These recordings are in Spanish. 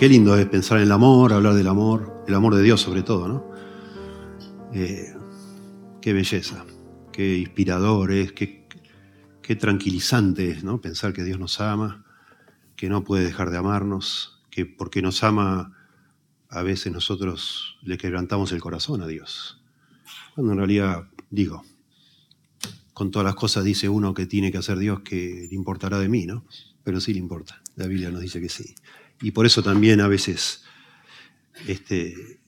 qué lindo es pensar en el amor, hablar del amor, el amor de Dios sobre todo, ¿no? Eh, qué belleza, qué inspirador es, qué, qué tranquilizante es, ¿no? Pensar que Dios nos ama, que no puede dejar de amarnos, que porque nos ama a veces nosotros le quebrantamos el corazón a Dios. Cuando en realidad, digo, con todas las cosas dice uno que tiene que hacer Dios que le importará de mí, ¿no? Pero sí le importa. La Biblia nos dice que sí. Y por eso también a veces este,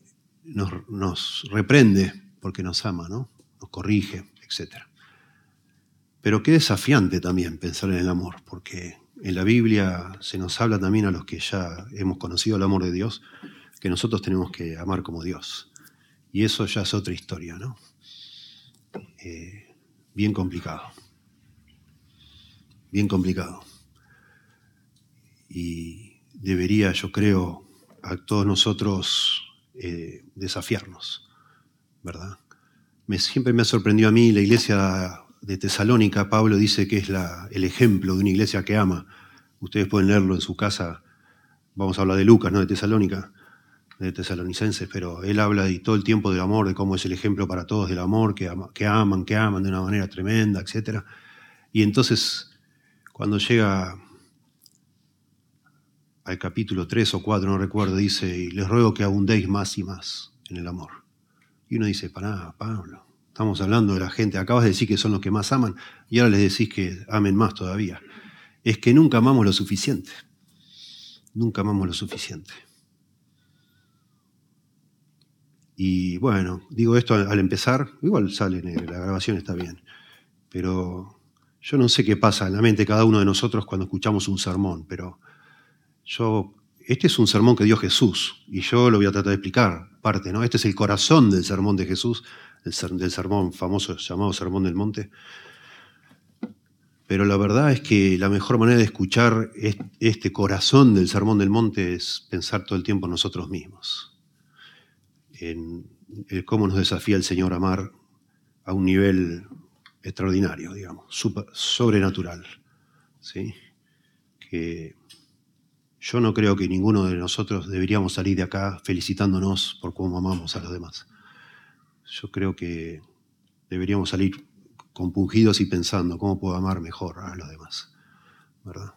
nos, nos reprende porque nos ama, ¿no? Nos corrige, etc. Pero qué desafiante también pensar en el amor, porque en la Biblia se nos habla también a los que ya hemos conocido el amor de Dios, que nosotros tenemos que amar como Dios. Y eso ya es otra historia, ¿no? Eh, bien complicado. Bien complicado. Y debería, yo creo, a todos nosotros eh, desafiarnos, ¿verdad? Me, siempre me ha sorprendido a mí la iglesia de Tesalónica, Pablo dice que es la, el ejemplo de una iglesia que ama. Ustedes pueden leerlo en su casa. Vamos a hablar de Lucas, no de Tesalónica, de tesalonicenses, pero él habla de, todo el tiempo del amor, de cómo es el ejemplo para todos del amor, que, que aman, que aman de una manera tremenda, etc. Y entonces, cuando llega al capítulo 3 o 4, no recuerdo, dice, y les ruego que abundéis más y más en el amor. Y uno dice, para Pablo, estamos hablando de la gente, acabas de decir que son los que más aman y ahora les decís que amen más todavía. Es que nunca amamos lo suficiente. Nunca amamos lo suficiente. Y bueno, digo esto al empezar, igual sale la grabación está bien, pero yo no sé qué pasa en la mente de cada uno de nosotros cuando escuchamos un sermón, pero yo, este es un sermón que dio Jesús y yo lo voy a tratar de explicar, parte, ¿no? Este es el corazón del sermón de Jesús, del sermón famoso llamado Sermón del Monte. Pero la verdad es que la mejor manera de escuchar este corazón del Sermón del Monte es pensar todo el tiempo en nosotros mismos, en cómo nos desafía el Señor a amar a un nivel extraordinario, digamos, sobrenatural. ¿sí? Que yo no creo que ninguno de nosotros deberíamos salir de acá felicitándonos por cómo amamos a los demás. Yo creo que deberíamos salir compungidos y pensando cómo puedo amar mejor a los demás. ¿verdad?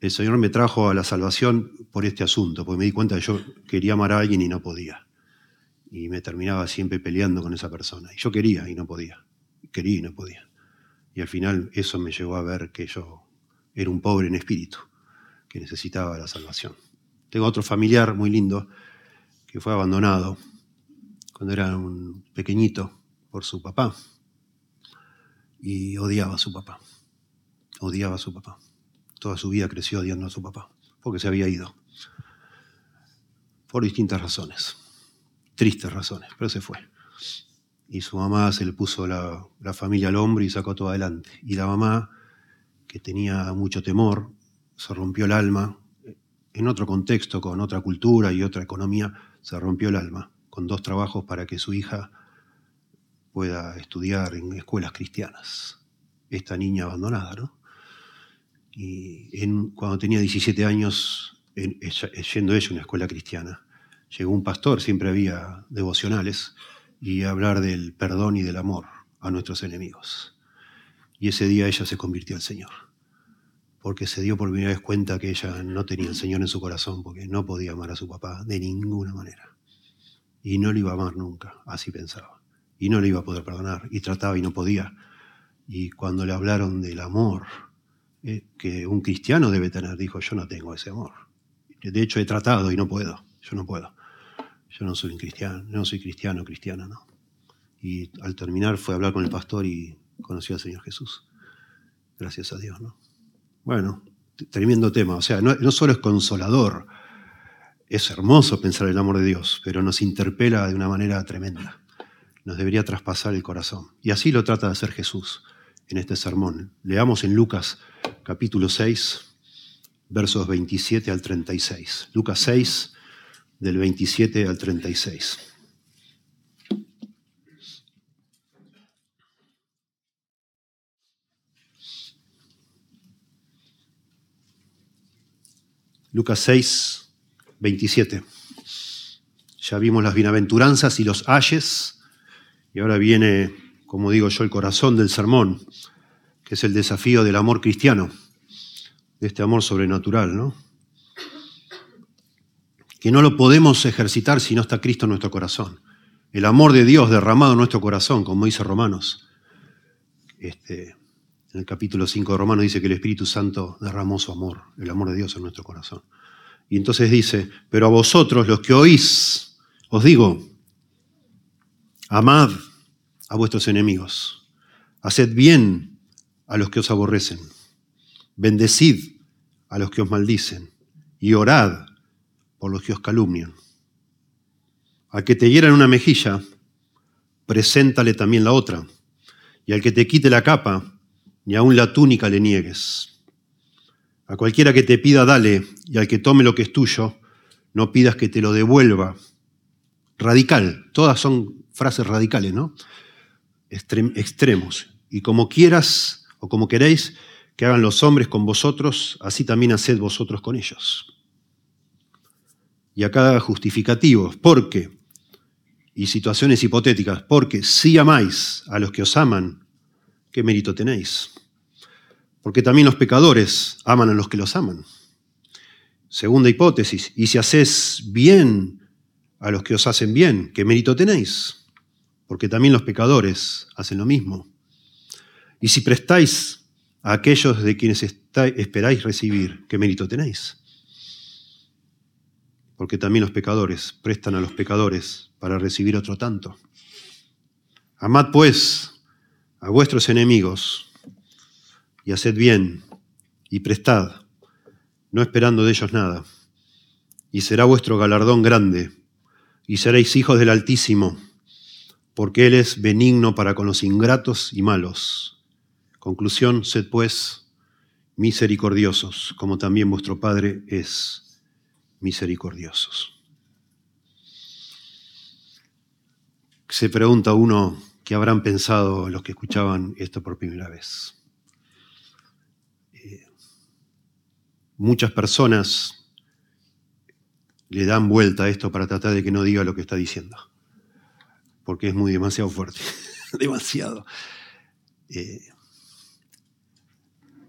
El Señor me trajo a la salvación por este asunto, porque me di cuenta que yo quería amar a alguien y no podía. Y me terminaba siempre peleando con esa persona. Y yo quería y no podía. Quería y no podía. Y al final eso me llevó a ver que yo era un pobre en espíritu que necesitaba la salvación. Tengo otro familiar muy lindo que fue abandonado cuando era un pequeñito por su papá y odiaba a su papá. Odiaba a su papá. Toda su vida creció odiando a su papá porque se había ido. Por distintas razones. Tristes razones, pero se fue. Y su mamá se le puso la, la familia al hombro y sacó todo adelante. Y la mamá, que tenía mucho temor, se rompió el alma, en otro contexto, con otra cultura y otra economía, se rompió el alma, con dos trabajos para que su hija pueda estudiar en escuelas cristianas. Esta niña abandonada, ¿no? Y cuando tenía 17 años, yendo ella a una escuela cristiana, llegó un pastor, siempre había devocionales, y hablar del perdón y del amor a nuestros enemigos. Y ese día ella se convirtió al Señor porque se dio por primera vez cuenta que ella no tenía el Señor en su corazón, porque no podía amar a su papá de ninguna manera. Y no le iba a amar nunca, así pensaba. Y no le iba a poder perdonar, y trataba y no podía. Y cuando le hablaron del amor eh, que un cristiano debe tener, dijo, yo no tengo ese amor. De hecho, he tratado y no puedo, yo no puedo. Yo no soy cristiano, no soy cristiano, cristiana, ¿no? Y al terminar fue a hablar con el pastor y conoció al Señor Jesús. Gracias a Dios, ¿no? Bueno, tremendo tema. O sea, no, solo es consolador, es hermoso pensar el amor de Dios, pero nos interpela de una manera tremenda. Nos debería traspasar el corazón. Y así lo trata de hacer Jesús en este sermón. Leamos en Lucas capítulo 6, versos 27 al 36. Lucas 6, del 27 al 36. Lucas 6, 27. Ya vimos las bienaventuranzas y los ayes, y ahora viene, como digo yo, el corazón del sermón, que es el desafío del amor cristiano, de este amor sobrenatural, ¿no? Que no lo podemos ejercitar si no está Cristo en nuestro corazón. El amor de Dios derramado en nuestro corazón, como dice Romanos. Este, en el capítulo 5 de Romanos dice que el Espíritu Santo derramó su amor, el amor de Dios en nuestro corazón. Y entonces dice, pero a vosotros los que oís, os digo, amad a vuestros enemigos, haced bien a los que os aborrecen, bendecid a los que os maldicen y orad por los que os calumnian. Al que te hieran una mejilla, preséntale también la otra, y al que te quite la capa, ni aun la túnica le niegues. A cualquiera que te pida, dale, y al que tome lo que es tuyo, no pidas que te lo devuelva. Radical, todas son frases radicales, ¿no? extremos. Y como quieras o como queréis que hagan los hombres con vosotros, así también haced vosotros con ellos. Y acá justificativos, porque, y situaciones hipotéticas, porque si amáis a los que os aman, ¿qué mérito tenéis? porque también los pecadores aman a los que los aman. Segunda hipótesis, y si haces bien a los que os hacen bien, ¿qué mérito tenéis? Porque también los pecadores hacen lo mismo. Y si prestáis a aquellos de quienes esperáis recibir, ¿qué mérito tenéis? Porque también los pecadores prestan a los pecadores para recibir otro tanto. Amad pues a vuestros enemigos y haced bien y prestad, no esperando de ellos nada, y será vuestro galardón grande, y seréis hijos del Altísimo, porque Él es benigno para con los ingratos y malos. Conclusión, sed pues misericordiosos, como también vuestro Padre es misericordiosos. Se pregunta uno qué habrán pensado los que escuchaban esto por primera vez. Muchas personas le dan vuelta a esto para tratar de que no diga lo que está diciendo, porque es muy demasiado fuerte, demasiado. Eh,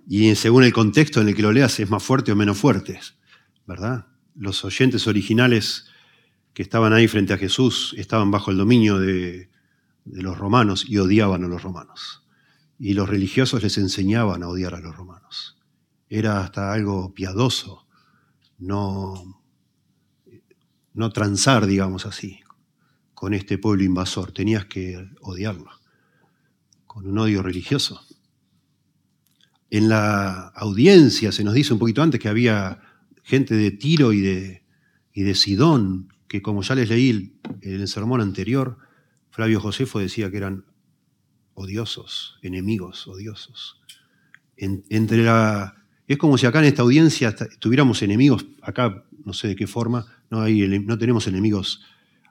y según el contexto en el que lo leas es más fuerte o menos fuerte, ¿verdad? Los oyentes originales que estaban ahí frente a Jesús estaban bajo el dominio de, de los romanos y odiaban a los romanos. Y los religiosos les enseñaban a odiar a los romanos era hasta algo piadoso, no, no transar, digamos así, con este pueblo invasor. Tenías que odiarlo, con un odio religioso. En la audiencia se nos dice un poquito antes que había gente de Tiro y de, y de Sidón, que como ya les leí en el sermón anterior, Flavio Josefo decía que eran odiosos, enemigos odiosos. entre la es como si acá en esta audiencia tuviéramos enemigos, acá no sé de qué forma, no, hay, no tenemos enemigos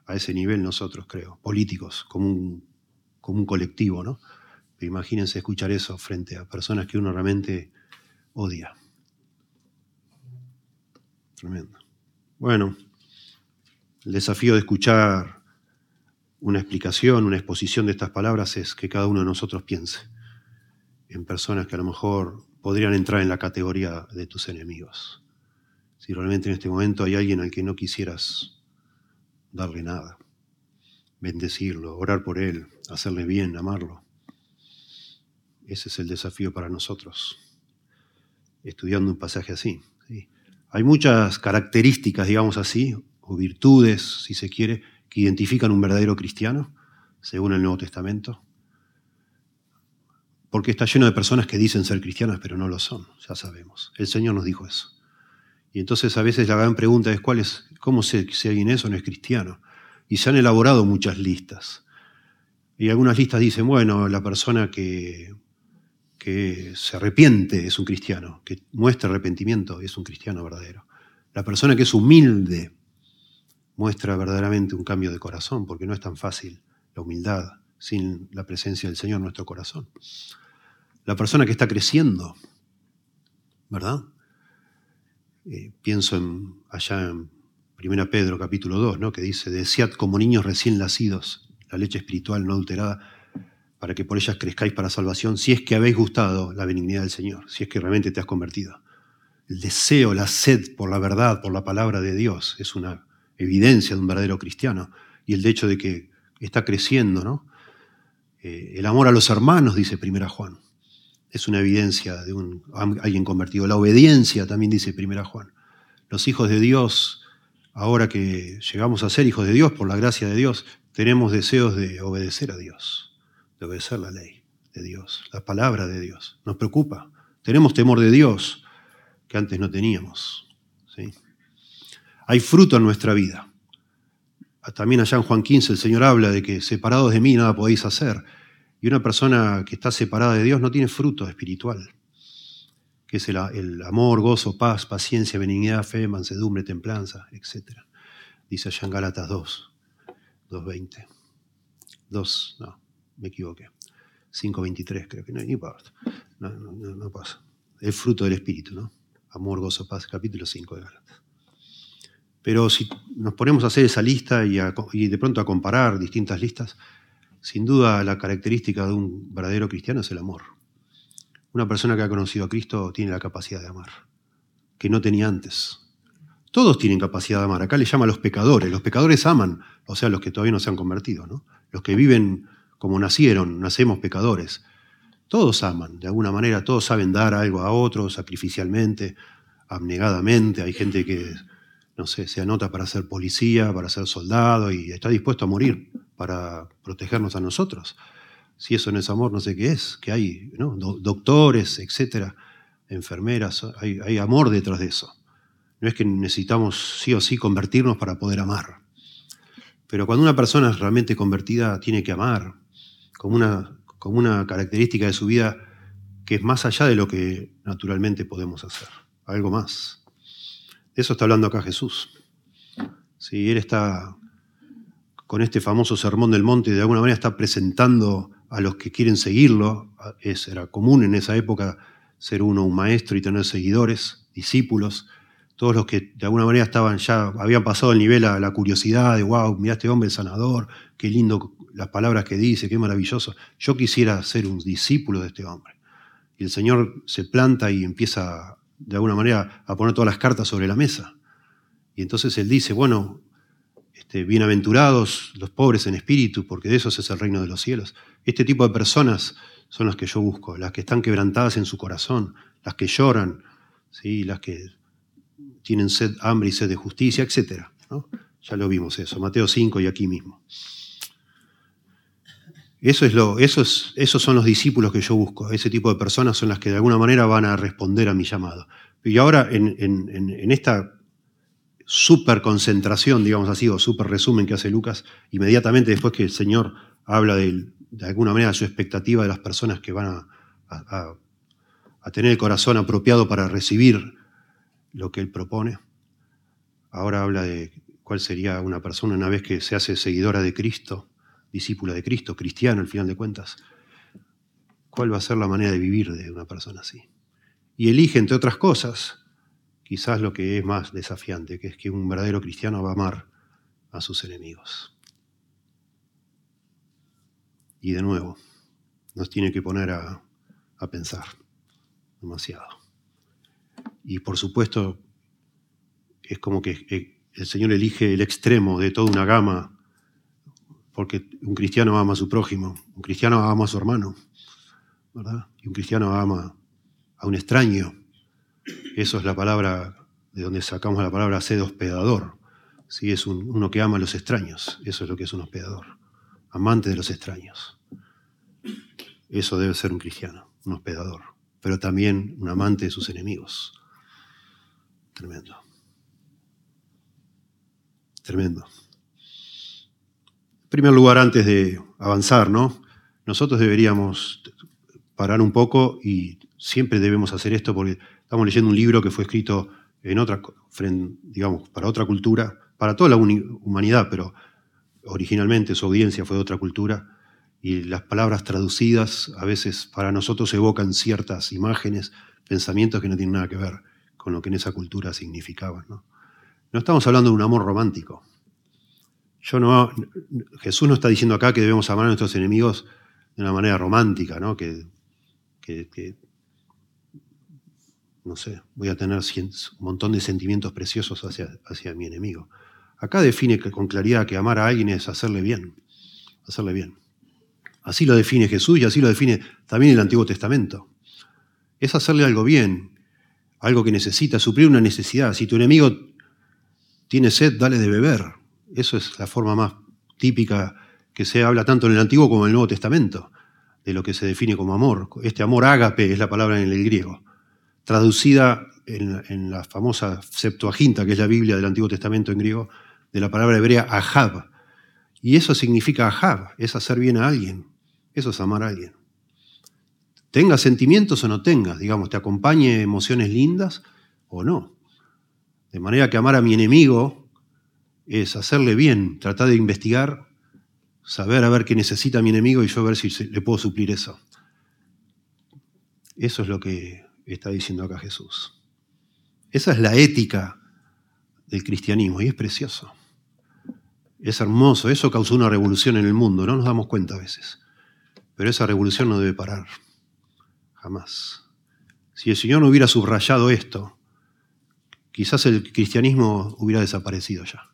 a ese nivel nosotros, creo, políticos, como un, como un colectivo, ¿no? imagínense escuchar eso frente a personas que uno realmente odia. Tremendo. Bueno, el desafío de escuchar una explicación, una exposición de estas palabras es que cada uno de nosotros piense en personas que a lo mejor podrían entrar en la categoría de tus enemigos. Si realmente en este momento hay alguien al que no quisieras darle nada, bendecirlo, orar por él, hacerle bien, amarlo. Ese es el desafío para nosotros, estudiando un pasaje así. Hay muchas características, digamos así, o virtudes, si se quiere, que identifican un verdadero cristiano, según el Nuevo Testamento porque está lleno de personas que dicen ser cristianas, pero no lo son, ya sabemos. El Señor nos dijo eso. Y entonces a veces la gran pregunta es, ¿cuál es ¿cómo sé si alguien es o no es cristiano? Y se han elaborado muchas listas. Y algunas listas dicen, bueno, la persona que, que se arrepiente es un cristiano, que muestra arrepentimiento es un cristiano verdadero. La persona que es humilde muestra verdaderamente un cambio de corazón, porque no es tan fácil la humildad sin la presencia del Señor en nuestro corazón. La persona que está creciendo, ¿verdad? Eh, pienso en, allá en Primera Pedro capítulo 2, ¿no? que dice, desead como niños recién nacidos la leche espiritual no adulterada, para que por ellas crezcáis para salvación, si es que habéis gustado la benignidad del Señor, si es que realmente te has convertido. El deseo, la sed por la verdad, por la palabra de Dios, es una evidencia de un verdadero cristiano. Y el hecho de que está creciendo, ¿no? Eh, el amor a los hermanos, dice Primera Juan, es una evidencia de un, alguien convertido. La obediencia, también dice Primera Juan. Los hijos de Dios, ahora que llegamos a ser hijos de Dios por la gracia de Dios, tenemos deseos de obedecer a Dios, de obedecer la ley de Dios, la palabra de Dios. Nos preocupa. Tenemos temor de Dios que antes no teníamos. Hay fruto en nuestra vida. También allá en Juan 15 el Señor habla de que separados de mí nada podéis hacer. Y una persona que está separada de Dios no tiene fruto espiritual, que es el, amor, gozo, paz, paciencia, benignidad, fe, mansedumbre, templanza, etc. Dice allá en Gálatas 2, 2.20. 2, no, me equivoqué. 5.23 creo que no. No, no, no, pasa. El fruto del Espíritu, ¿no? Amor, gozo, paz, capítulo 5 de Gálatas. Pero si nos ponemos a hacer esa lista y, de pronto a comparar distintas listas, sin duda la característica de un verdadero cristiano es el amor. Una persona que ha conocido a Cristo tiene la capacidad de amar, que no tenía antes. Todos tienen capacidad de amar. Acá le llama a los pecadores. Los pecadores aman, o sea, los que todavía no se han convertido, ¿no? Los que viven como nacieron, nacemos pecadores. Todos aman, de alguna manera, todos saben dar algo a otros sacrificialmente, abnegadamente. Hay gente que, no sé, se anota para ser policía, para ser soldado y está dispuesto a morir para protegernos a nosotros. Si eso no es amor, no sé qué es, que hay doctores, etcétera, enfermeras, hay, hay amor detrás de eso. No es que necesitamos sí o sí convertirnos para poder amar. Pero cuando una persona es realmente convertida, tiene que amar como una como una característica de su vida que es más allá de lo que naturalmente podemos hacer, algo más. Eso está hablando acá Jesús. Si él está con este famoso sermón del monte, de alguna manera está presentando a los que quieren seguirlo, es, era común en esa época ser uno un maestro y tener seguidores, discípulos, todos los que de alguna manera estaban ya, habían pasado el nivel a la curiosidad de, wow, mira este hombre sanador, qué lindo las palabras que dice, qué maravilloso. Yo quisiera ser un discípulo de este hombre. Y el Señor se planta y empieza de alguna manera a poner todas las cartas sobre la mesa. Y entonces Él dice, bueno, este, bienaventurados los pobres en espíritu, porque de esos es el reino de los cielos. Este tipo de personas son las que yo busco, las que están quebrantadas en su corazón, las que lloran, ¿sí? las que tienen sed, hambre y sed de justicia, etc. Ya lo vimos eso, Mateo 5 y aquí mismo. Esos, son los discípulos que yo busco. Ese tipo de personas son las que de alguna manera van a responder a mi llamado. Y ahora, en, esta super concentración, digamos así, o super resumen que hace Lucas, inmediatamente después que el Señor habla de, alguna manera su expectativa de las personas que van a, a tener el corazón apropiado para recibir lo que Él propone, ahora habla de cuál sería una persona una vez que se hace seguidora de Cristo discípula de Cristo, cristiano al final de cuentas, ¿cuál va a ser la manera de vivir de una persona así? Y elige, entre otras cosas, quizás lo que es más desafiante, que es que un verdadero cristiano va a amar a sus enemigos. Y de nuevo, nos tiene que poner a, a pensar demasiado. Y por supuesto, es como que el Señor elige el extremo de toda una gama porque un cristiano ama a su prójimo, un cristiano ama a su hermano, ¿verdad? Y un cristiano ama a un extraño. Eso es la palabra de donde sacamos la palabra sed hospedador. Si es uno que ama a los extraños, eso es lo que es un hospedador, amante de los extraños. Eso debe ser un cristiano, un hospedador, pero también un amante de sus enemigos. Tremendo. Tremendo. En primer lugar, antes de avanzar, ¿no? Nosotros deberíamos parar un poco y siempre debemos hacer esto porque estamos leyendo un libro que fue escrito en otra, digamos, para otra cultura, para toda la humanidad, pero originalmente su audiencia fue de otra cultura y las palabras traducidas a veces para nosotros evocan ciertas imágenes, pensamientos que no tienen nada que ver con lo que en esa cultura significaban. ¿no? No estamos hablando de un amor romántico. Yo no, Jesús no está diciendo acá que debemos amar a nuestros enemigos de una manera romántica, ¿no? Que, no sé, voy a tener un montón de sentimientos preciosos hacia, hacia mi enemigo. Acá define con claridad que amar a alguien es hacerle bien, hacerle bien. Así lo define Jesús y así lo define también el Antiguo Testamento. Es hacerle algo bien, algo que necesita, suplir una necesidad. Si tu enemigo tiene sed, dale de beber. Eso es la forma más típica que se habla tanto en el Antiguo como en el Nuevo Testamento, de lo que se define como amor. Este amor ágape es la palabra en el griego, traducida en, la famosa Septuaginta, que es la Biblia del Antiguo Testamento en griego, de la palabra hebrea ahab. Y eso significa ahab, es hacer bien a alguien, eso es amar a alguien. Tenga sentimientos o no tengas, digamos, te acompañe emociones lindas o no. De manera que amar a mi enemigo es hacerle bien, tratar de investigar, saber a ver qué necesita mi enemigo y yo ver si le puedo suplir eso. Eso es lo que está diciendo acá Jesús. Esa es la ética del cristianismo y es precioso. Es hermoso, eso causó una revolución en el mundo, no nos damos cuenta a veces. Pero esa revolución no debe parar, jamás. Si el Señor no hubiera subrayado esto, quizás el cristianismo hubiera desaparecido ya,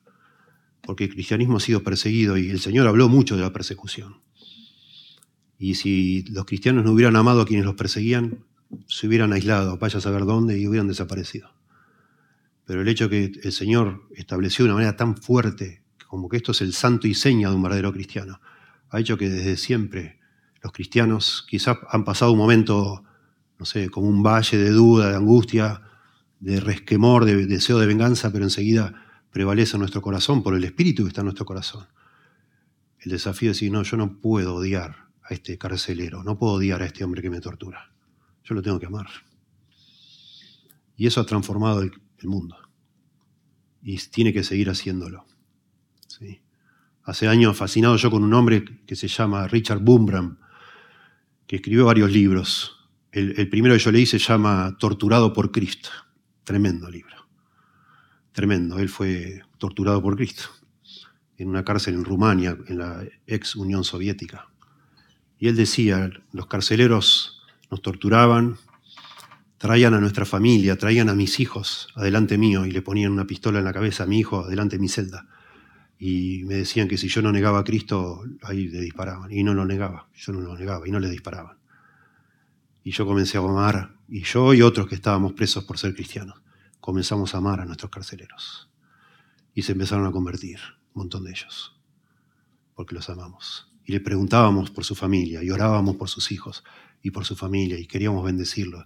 porque el cristianismo ha sido perseguido y el Señor habló mucho de la persecución. Y si los cristianos no hubieran amado a quienes los perseguían, se hubieran aislado, vaya a saber dónde, y hubieran desaparecido. Pero el hecho que el Señor estableció de una manera tan fuerte, como que esto es el santo y seña de un verdadero cristiano, ha hecho que desde siempre los cristianos quizás han pasado un momento, no sé, como un valle de duda, de angustia, de resquemor, de deseo de venganza, pero enseguida prevalece en nuestro corazón por el espíritu que está en nuestro corazón. El desafío es decir, no, yo no puedo odiar a este carcelero, no puedo odiar a este hombre que me tortura. Yo lo tengo que amar. Y eso ha transformado el, mundo. Y tiene que seguir haciéndolo. Hace años fascinado yo con un hombre que se llama Richard Bumbram, que escribió varios libros. El, el primero que yo leí se llama Torturado por Cristo. Tremendo libro. Tremendo. Él fue torturado por Cristo en una cárcel en Rumania, en la ex Unión Soviética. Y él decía, los carceleros nos torturaban, traían a nuestra familia, traían a mis hijos adelante mío y le ponían una pistola en la cabeza a mi hijo adelante de mi celda. Y me decían que si yo no negaba a Cristo, ahí le disparaban. Y no lo negaba, yo no lo negaba y no le disparaban. Y yo comencé a amar, y yo y otros que estábamos presos por ser cristianos, comenzamos a amar a nuestros carceleros. Y se empezaron a convertir, un montón de ellos, porque los amamos. Y le preguntábamos por su familia, y orábamos por sus hijos y por su familia, y queríamos bendecirlo.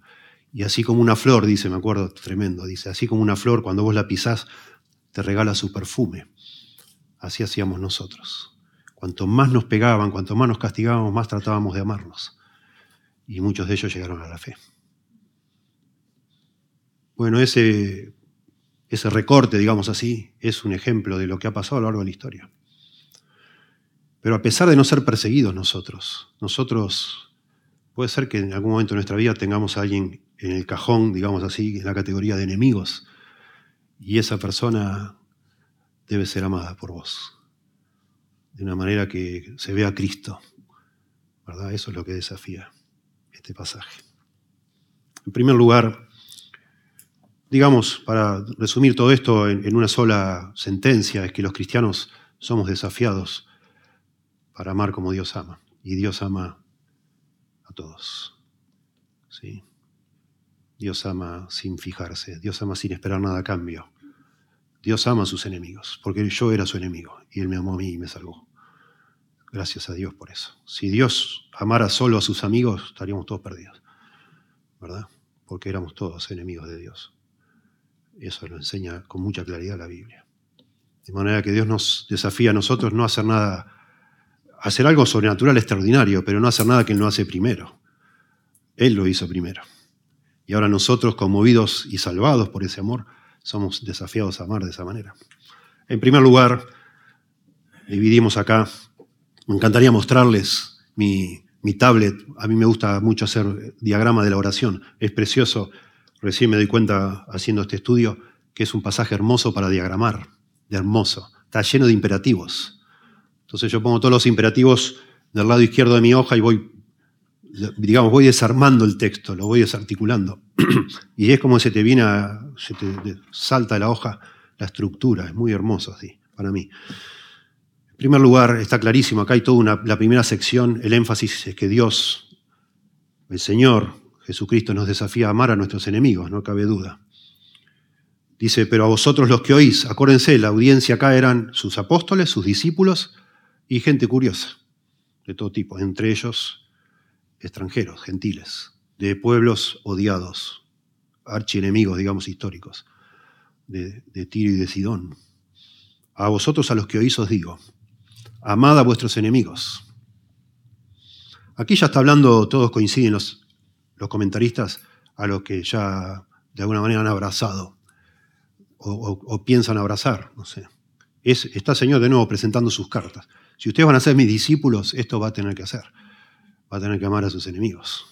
Y así como una flor, dice, me acuerdo, tremendo, dice, así como una flor, cuando vos la pisás, te regala su perfume. Así hacíamos nosotros. Cuanto más nos pegaban, cuanto más nos castigábamos, más tratábamos de amarnos y muchos de ellos llegaron a la fe. Bueno, ese, ese recorte, digamos así, es un ejemplo de lo que ha pasado a lo largo de la historia. Pero a pesar de no ser perseguidos nosotros, nosotros puede ser que en algún momento de nuestra vida tengamos a alguien en el cajón, digamos así, en la categoría de enemigos, y esa persona debe ser amada por vos, de una manera que se vea a Cristo, ¿verdad? Eso es lo que desafía este pasaje. En primer lugar, digamos, para resumir todo esto en, una sola sentencia, es que los cristianos somos desafiados para amar como Dios ama. Y Dios ama a todos. ¿sí? Dios ama sin fijarse, Dios ama sin esperar nada a cambio. Dios ama a sus enemigos, porque yo era su enemigo y Él me amó a mí y me salvó. Gracias a Dios por eso. Si Dios amara solo a sus amigos, estaríamos todos perdidos, ¿verdad? Porque éramos todos enemigos de Dios. Eso lo enseña con mucha claridad la Biblia. De manera que Dios nos desafía a nosotros no hacer nada, hacer algo sobrenatural extraordinario, pero no hacer nada que Él no hace primero. Él lo hizo primero. Y ahora nosotros, conmovidos y salvados por ese amor, somos desafiados a amar de esa manera. En primer lugar, dividimos acá me encantaría mostrarles mi, tablet. A mí me gusta mucho hacer diagrama de la oración. Es precioso. Recién me doy cuenta haciendo este estudio que es un pasaje hermoso para diagramar, de hermoso. Está lleno de imperativos. Entonces yo pongo todos los imperativos del lado izquierdo de mi hoja y voy, digamos, voy desarmando el texto, lo voy desarticulando. y es como se te viene, a, se te salta de la hoja la estructura, es muy hermoso así, para mí. En primer lugar, está clarísimo, acá hay toda una, la primera sección, el énfasis es que Dios, el Señor, Jesucristo nos desafía a amar a nuestros enemigos, no cabe duda. Dice, pero a vosotros los que oís, acuérdense, la audiencia acá eran sus apóstoles, sus discípulos y gente curiosa, de todo tipo, entre ellos extranjeros, gentiles, de pueblos odiados, archienemigos, digamos, históricos, de, de Tiro y de Sidón. A vosotros a los que oís os digo, amad a vuestros enemigos. Aquí ya está hablando, todos coinciden los, los comentaristas, a los que ya de alguna manera han abrazado o, piensan abrazar, no sé. Es, está el Señor de nuevo presentando sus cartas. Si ustedes van a ser mis discípulos, esto va a tener que hacer. Va a tener que amar a sus enemigos.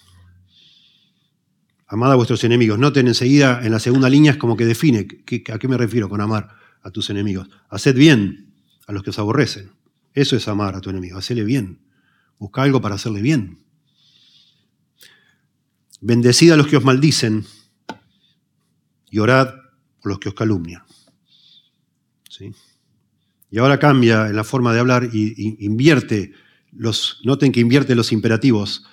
Amad a vuestros enemigos. Noten enseguida, en la segunda línea es como que define a qué me refiero con amar a tus enemigos. Haced bien a los que os aborrecen. Eso es amar a tu enemigo. Hacele bien. Busca algo para hacerle bien. Bendecid a los que os maldicen y orad por los que os calumnian. ¿Sí? Y ahora cambia en la forma de hablar y, invierte los, noten que invierte los imperativos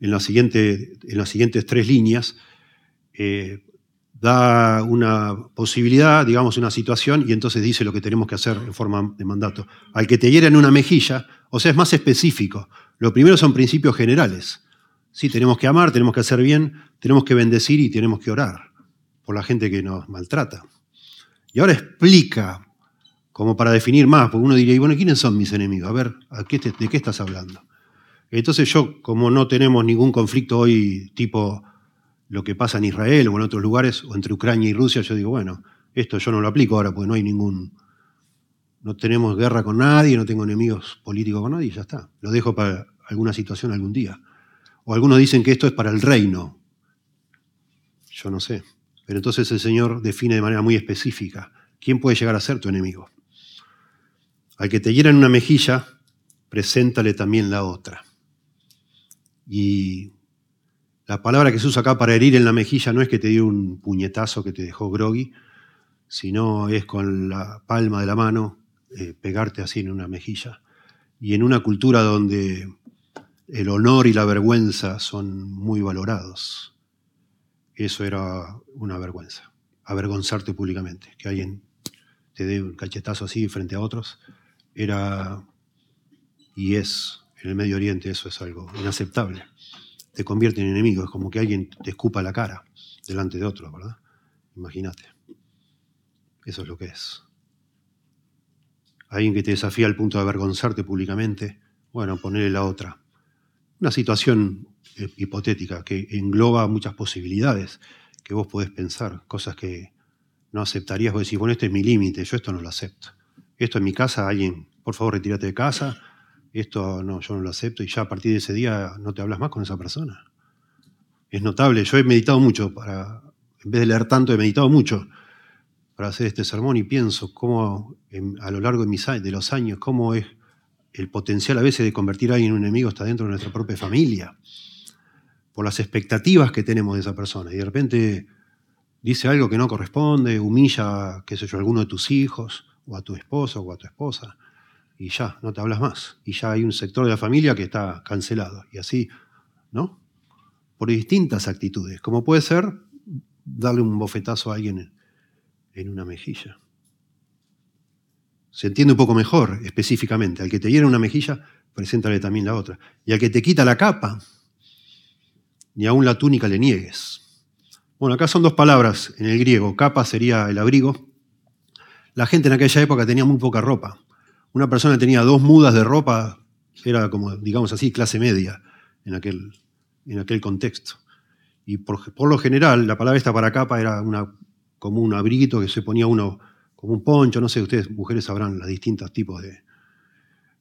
en, en las siguientes tres líneas, eh, da una posibilidad, digamos, una situación, y entonces dice lo que tenemos que hacer en forma de mandato. Al que te hiera en una mejilla, o sea, es más específico. Lo primero son principios generales. Sí, tenemos que amar, tenemos que hacer bien, tenemos que bendecir y tenemos que orar por la gente que nos maltrata. Y ahora explica como para definir más, porque uno diría, y bueno, ¿quiénes son mis enemigos? A ver, ¿de qué estás hablando? Entonces yo, como no tenemos ningún conflicto hoy tipo lo que pasa en Israel o en otros lugares, o entre Ucrania y Rusia, yo digo, bueno, esto yo no lo aplico ahora porque no hay ningún, no tenemos guerra con nadie, no tengo enemigos políticos con nadie, ya está. Lo dejo para alguna situación algún día. O algunos dicen que esto es para el reino. Yo no sé. Pero entonces el Señor define de manera muy específica quién puede llegar a ser tu enemigo. Al que te hiera en una mejilla, preséntale también la otra. Y la palabra que se usa acá para herir en la mejilla no es que te dio un puñetazo que te dejó groggy, sino es con la palma de la mano eh, pegarte así en una mejilla. Y en una cultura donde el honor y la vergüenza son muy valorados, eso era una vergüenza, avergonzarte públicamente, que alguien te dé un cachetazo así frente a otros era y es en el Medio Oriente eso es algo inaceptable. Te convierte en enemigo, es como que alguien te escupa la cara delante de otro, ¿verdad? Imagínate. Eso es lo que es. Alguien que te desafía al punto de avergonzarte públicamente, bueno, ponerle la otra. Una situación eh, hipotética que engloba muchas posibilidades que vos podés pensar, cosas que no aceptarías, vos decís, bueno, este es mi límite, yo esto no lo acepto esto en mi casa, alguien, por favor, retírate de casa, esto no, yo no lo acepto y ya a partir de ese día no te hablas más con esa persona. Es notable, yo he meditado mucho para, en vez de leer tanto, he meditado mucho para hacer este sermón y pienso cómo a lo largo de, mis, de los años, cómo es el potencial a veces de convertir a alguien en un enemigo está dentro de nuestra propia familia, por las expectativas que tenemos de esa persona. Y de repente dice algo que no corresponde, humilla, qué sé yo, a alguno de tus hijos, o a tu esposo o a tu esposa, y ya, no te hablas más. Y ya hay un sector de la familia que está cancelado. Y así, ¿no? Por distintas actitudes, como puede ser darle un bofetazo a alguien en una mejilla. Se entiende un poco mejor específicamente. Al que te hiere una mejilla, preséntale también la otra. Y al que te quita la capa, ni aún la túnica le niegues. Bueno, acá son dos palabras en el griego. Capa sería el abrigo la gente en aquella época tenía muy poca ropa. Una persona tenía dos mudas de ropa, era como, digamos así, clase media en aquel, en aquel contexto. Y por, lo general, la palabra esta para capa era una, como un abriguito que se ponía uno como un poncho, no sé, ustedes mujeres sabrán los distintos tipos de...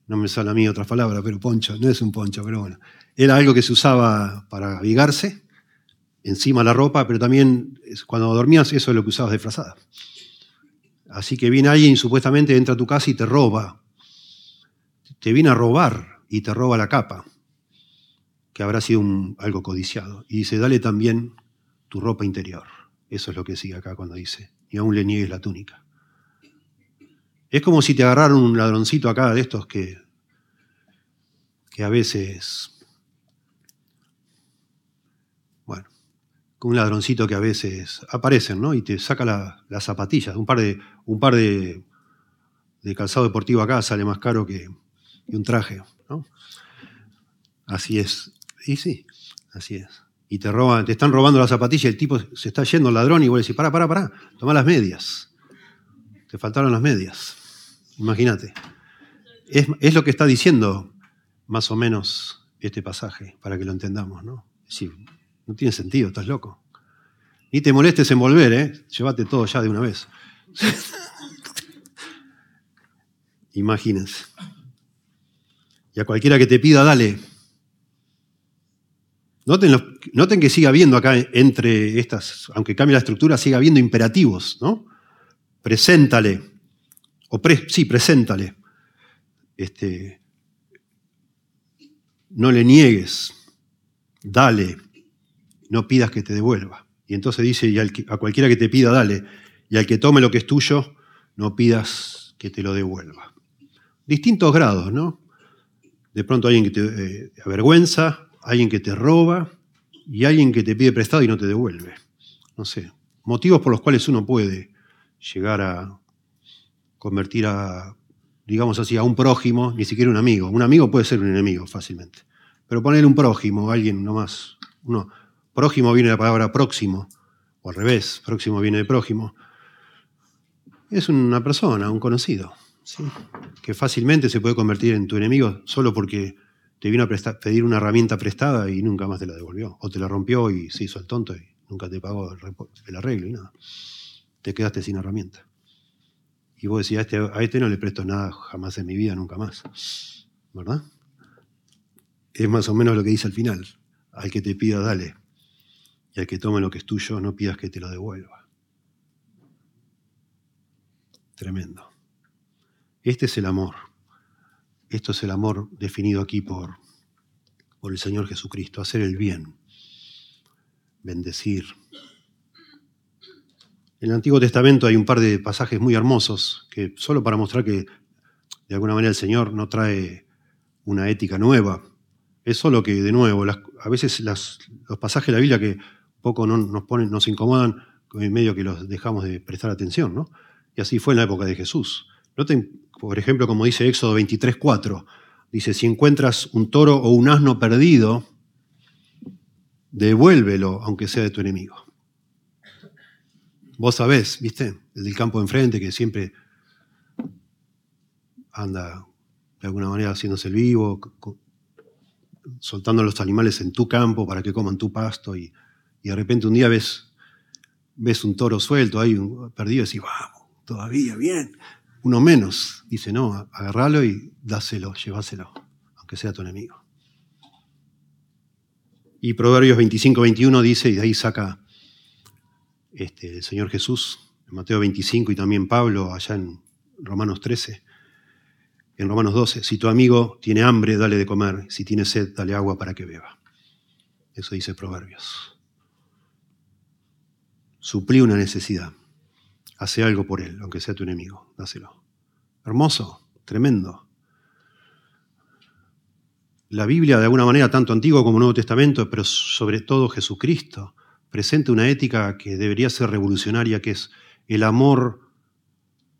No me sale a mí otra palabra, pero poncho, no es un poncho, pero bueno. Era algo que se usaba para abrigarse, encima la ropa, pero también cuando dormías eso es lo que usabas de frazada. Así que viene alguien y supuestamente entra a tu casa y te roba. Te viene a robar y te roba la capa, que habrá sido algo codiciado. Y dice, dale también tu ropa interior. Eso es lo que sigue acá cuando dice, y aún le niegues la túnica. Es como si te agarraran un ladroncito acá de estos que, que a veces un ladroncito que a veces aparecen, ¿no? Y te saca las zapatillas. Un par de, un par de, calzado deportivo acá sale más caro que, un traje, ¿no? Así es. Y sí, así es. Y te roban, te están robando las zapatillas, el tipo se está yendo el ladrón y vos decís, para, para, para, toma las medias. Te faltaron las medias. Imagínate. Es, lo que está diciendo más o menos este pasaje, para que lo entendamos, ¿no? Sí, no tiene sentido, estás loco. Ni te molestes en volver, ¿eh? Llévate todo ya de una vez. Imagínense. Y a cualquiera que te pida, dale. Noten, que siga habiendo acá entre estas, aunque cambie la estructura, siga habiendo imperativos, ¿no? Preséntale. O sí, preséntale. Este, no le niegues. Dale no pidas que te devuelva. Y entonces dice, y a cualquiera que te pida, dale. Y al que tome lo que es tuyo, no pidas que te lo devuelva. Distintos grados, ¿no? De pronto alguien que te eh, avergüenza, alguien que te roba y alguien que te pide prestado y no te devuelve. No sé, motivos por los cuales uno puede llegar a convertir a, digamos así, a un prójimo, ni siquiera un amigo. Un amigo puede ser un enemigo fácilmente. Pero poner un prójimo, alguien nomás, uno, Prójimo viene de la palabra próximo, o al revés, próximo viene de prójimo. Es una persona, un conocido, que fácilmente se puede convertir en tu enemigo solo porque te vino a pedir una herramienta prestada y nunca más te la devolvió. O te la rompió y se hizo el tonto y nunca te pagó el arreglo y nada. Te quedaste sin herramienta. Y vos decís, a este, a este no le presto nada jamás en mi vida, nunca más. ¿Verdad? Es más o menos lo que dice al final. Al que te pida, dale y al que tome lo que es tuyo, no pidas que te lo devuelva. Tremendo. Este es el amor. Esto es el amor definido aquí por, por el Señor Jesucristo, hacer el bien, bendecir. En el Antiguo Testamento hay un par de pasajes muy hermosos que solo para mostrar que de alguna manera el Señor no trae una ética nueva, es solo que, de nuevo, a veces los pasajes de la Biblia que poco nos ponen, nos incomodan en medio que los dejamos de prestar atención, ¿no? Y así fue en la época de Jesús. Noten, por ejemplo, como dice Éxodo 23.4, dice, si encuentras un toro o un asno perdido, devuélvelo, aunque sea de tu enemigo. Vos sabés, ¿viste? El del campo de enfrente que siempre anda de alguna manera haciéndose el vivo, soltando a los animales en tu campo para que coman tu pasto y y de repente un día ves, ves un toro suelto ahí, perdido, y decís, vamos, todavía, bien. Uno menos. Dice, no, agarralo y dáselo, llévaselo, aunque sea tu enemigo. Y Proverbios 25, 21 dice, y de ahí saca este, el Señor Jesús, en Mateo 25 y también Pablo, allá en Romanos 13, en Romanos 12, si tu amigo tiene hambre, dale de comer, si tiene sed, dale agua para que beba. Eso dice Proverbios suplí una necesidad. Hace algo por él, aunque sea tu enemigo, dáselo. Hermoso, tremendo. La Biblia, de alguna manera, tanto Antiguo como Nuevo Testamento, pero sobre todo Jesucristo, presenta una ética que debería ser revolucionaria, que es el amor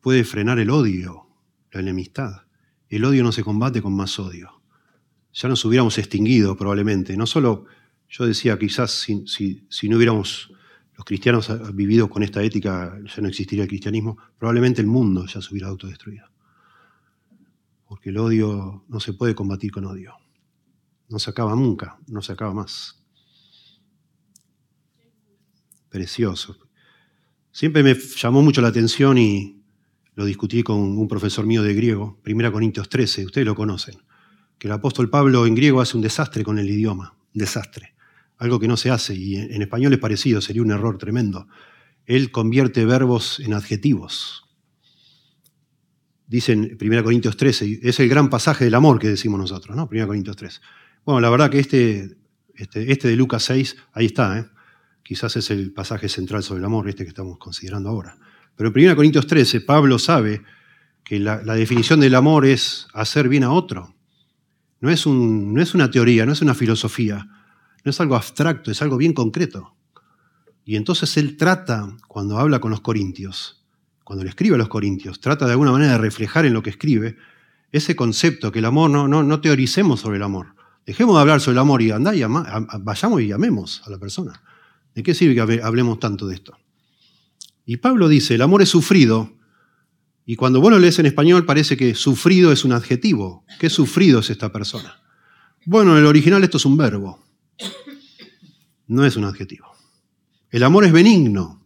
puede frenar el odio, la enemistad. El odio no se combate con más odio. Ya nos hubiéramos extinguido probablemente. No solo, yo decía, quizás si, si no hubiéramos los cristianos vivido con esta ética, ya no existiría el cristianismo, probablemente el mundo ya se hubiera autodestruido. Porque el odio no se puede combatir con odio. No se acaba nunca, no se acaba más. Precioso. Siempre me llamó mucho la atención y lo discutí con un profesor mío de griego, Primera Corintios 13, ustedes lo conocen, que el apóstol Pablo en griego hace un desastre con el idioma, un desastre algo que no se hace, y en español es parecido, sería un error tremendo. Él convierte verbos en adjetivos. Dice en 1 Corintios 13, es el gran pasaje del amor que decimos nosotros, ¿no? 1 Corintios 13. Bueno, la verdad que este, este, este de Lucas 6, ahí está, ¿eh? Quizás es el pasaje central sobre el amor, este que estamos considerando ahora. Pero en 1 Corintios 13, Pablo sabe que la, definición del amor es hacer bien a otro. No es, una teoría, no es una filosofía, no es algo abstracto, es algo bien concreto. Y entonces él trata, cuando habla con los corintios, cuando le escribe a los corintios, trata de alguna manera de reflejar en lo que escribe ese concepto, que el amor, no, teoricemos sobre el amor. Dejemos de hablar sobre el amor y andá y vayamos y amemos a la persona. ¿De qué sirve que hablemos tanto de esto? Y Pablo dice, el amor es sufrido, y cuando vos lo lees en español parece que sufrido es un adjetivo. ¿Qué sufrido es esta persona? Bueno, en el original esto es un verbo, no es un adjetivo. El amor es benigno.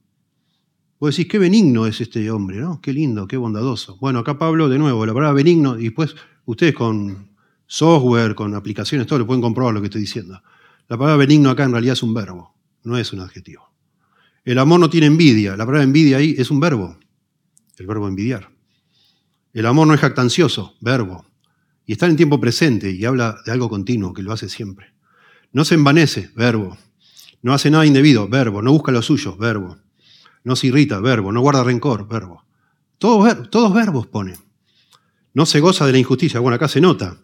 Vos decís, qué benigno es este hombre, ¿no? Qué lindo, qué bondadoso. Bueno, acá Pablo, de nuevo, la palabra benigno, y después ustedes con software, con aplicaciones, todo lo pueden comprobar lo que estoy diciendo. La palabra benigno acá en realidad es un verbo, no es un adjetivo. El amor no tiene envidia. La palabra envidia ahí es un verbo, el verbo envidiar. El amor no es jactancioso, verbo. Y está en tiempo presente y habla de algo continuo, que lo hace siempre. No se envanece, verbo. No hace nada indebido, verbo. No busca lo suyo, verbo. No se irrita, verbo. No guarda rencor, verbo. Todos, todos verbos pone. No se goza de la injusticia. Bueno, acá se nota.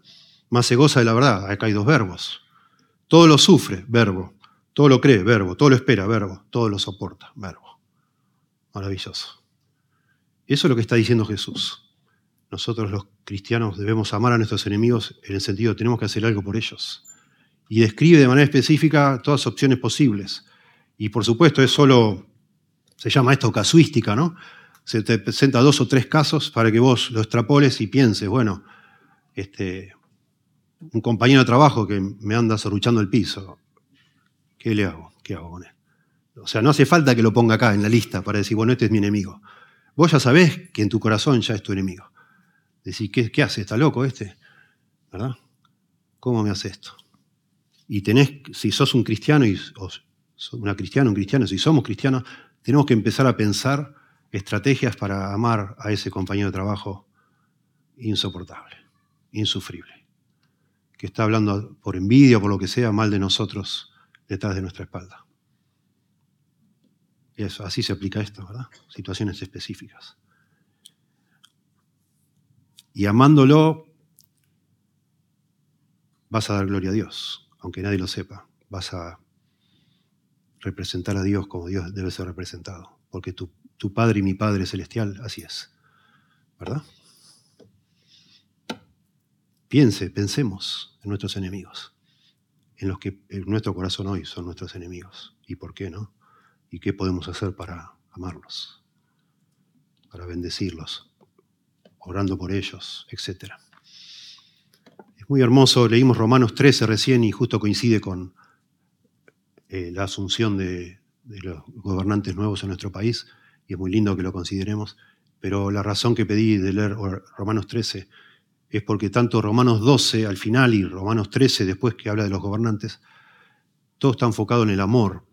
Más se goza de la verdad. Acá hay dos verbos. Todo lo sufre, verbo. Todo lo cree, verbo. Todo lo espera, verbo. Todo lo soporta, verbo. Maravilloso. Eso es lo que está diciendo Jesús. Nosotros los cristianos debemos amar a nuestros enemigos en el sentido de tenemos que hacer algo por ellos y describe de manera específica todas las opciones posibles. Y por supuesto es solo, se llama esto casuística, ¿no? Se te presenta dos o tres casos para que vos lo extrapoles y pienses, bueno, este, un compañero de trabajo que me anda sorruchando el piso, ¿qué le hago? ¿Qué hago con él? O sea, no hace falta que lo ponga acá en la lista para decir, bueno, este es mi enemigo. Vos ya sabés que en tu corazón ya es tu enemigo. Decís, ¿qué, hace? ¿Está loco este? ¿Verdad? ¿Cómo me hace esto? Y tenés, si sos un cristiano y una cristiana, un cristiano, si somos cristianos, tenemos que empezar a pensar estrategias para amar a ese compañero de trabajo insoportable, insufrible, que está hablando por envidia por lo que sea mal de nosotros detrás de nuestra espalda. Y eso, así se aplica esto, ¿verdad? Situaciones específicas. Y amándolo, vas a dar gloria a Dios aunque nadie lo sepa, vas a representar a Dios como Dios debe ser representado, porque tu, Padre y mi Padre Celestial así es, ¿verdad? Piense, pensemos en nuestros enemigos, en los que en nuestro corazón hoy son nuestros enemigos, y por qué no, y qué podemos hacer para amarlos, para bendecirlos, orando por ellos, etcétera. Muy hermoso, leímos Romanos 13 recién y justo coincide con eh, la asunción de, los gobernantes nuevos en nuestro país, y es muy lindo que lo consideremos, pero la razón que pedí de leer Romanos 13 es porque tanto Romanos 12 al final y Romanos 13 después que habla de los gobernantes, todo está enfocado en el amor.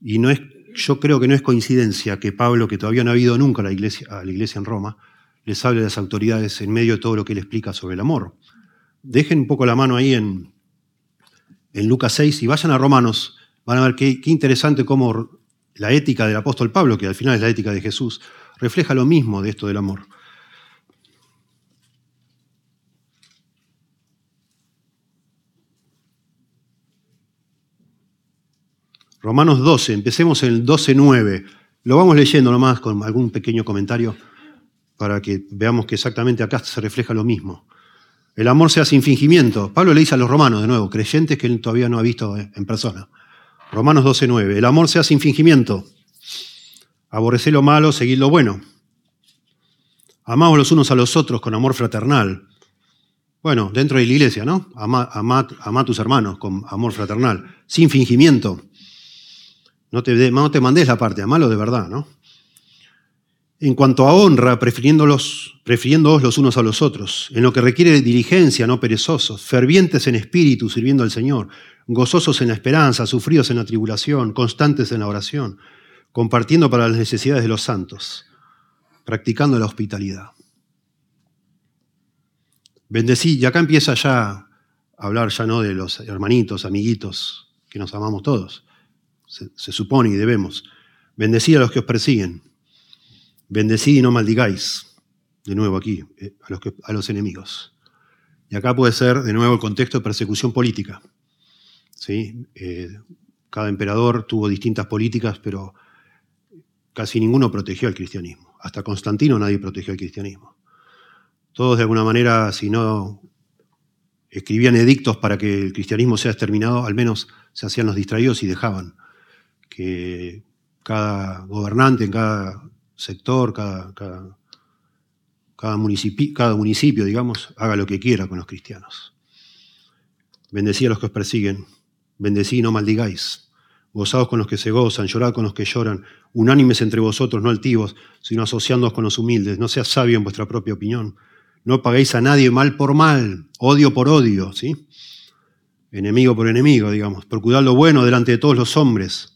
Y no es, yo creo que no es coincidencia que Pablo, que todavía no ha habido nunca a la iglesia, a la iglesia en Roma, les hable a las autoridades en medio de todo lo que él explica sobre el amor dejen un poco la mano ahí en, en Lucas 6 y vayan a Romanos. Van a ver qué, interesante cómo la ética del apóstol Pablo, que al final es la ética de Jesús, refleja lo mismo de esto del amor. Romanos 12, empecemos en el 12.9. Lo vamos leyendo nomás con algún pequeño comentario para que veamos que exactamente acá se refleja lo mismo. El amor sea sin fingimiento. Pablo le dice a los romanos, de nuevo, creyentes que él todavía no ha visto en persona. Romanos 12.9. El amor sea sin fingimiento. Aborrecé lo malo, seguid lo bueno. Amaos los unos a los otros con amor fraternal. Bueno, dentro de la iglesia, ¿no? Ama, a tus hermanos con amor fraternal, sin fingimiento. No te, no te mandes la parte, amalo de verdad, ¿no? En cuanto a honra, prefiriéndolos, prefiriéndoos los unos a los otros, en lo que requiere diligencia, no perezosos, fervientes en espíritu, sirviendo al Señor, gozosos en la esperanza, sufridos en la tribulación, constantes en la oración, compartiendo para las necesidades de los santos, practicando la hospitalidad. Bendecí, y acá empieza ya a hablar ya no de los hermanitos, amiguitos, que nos amamos todos. Se, supone y debemos. Bendecid a los que os persiguen. Bendecid y no maldigáis. De nuevo aquí, eh, a los, que, a los enemigos. Y acá puede ser, de nuevo, el contexto de persecución política. ¿Sí? Eh, cada emperador tuvo distintas políticas, pero casi ninguno protegió al cristianismo. Hasta Constantino nadie protegió al cristianismo. Todos de alguna manera, si no escribían edictos para que el cristianismo sea exterminado, al menos se hacían los distraídos y dejaban que cada gobernante en cada sector, cada, cada, cada, municipio, digamos, haga lo que quiera con los cristianos. Bendecí a los que os persiguen, bendecí y no maldigáis. Gozaos con los que se gozan, llorad con los que lloran, unánimes entre vosotros, no altivos, sino asociándoos con los humildes. No seas sabio en vuestra propia opinión. No paguéis a nadie mal por mal, odio por odio, ¿sí? Enemigo por enemigo, digamos. Procurad lo bueno delante de todos los hombres.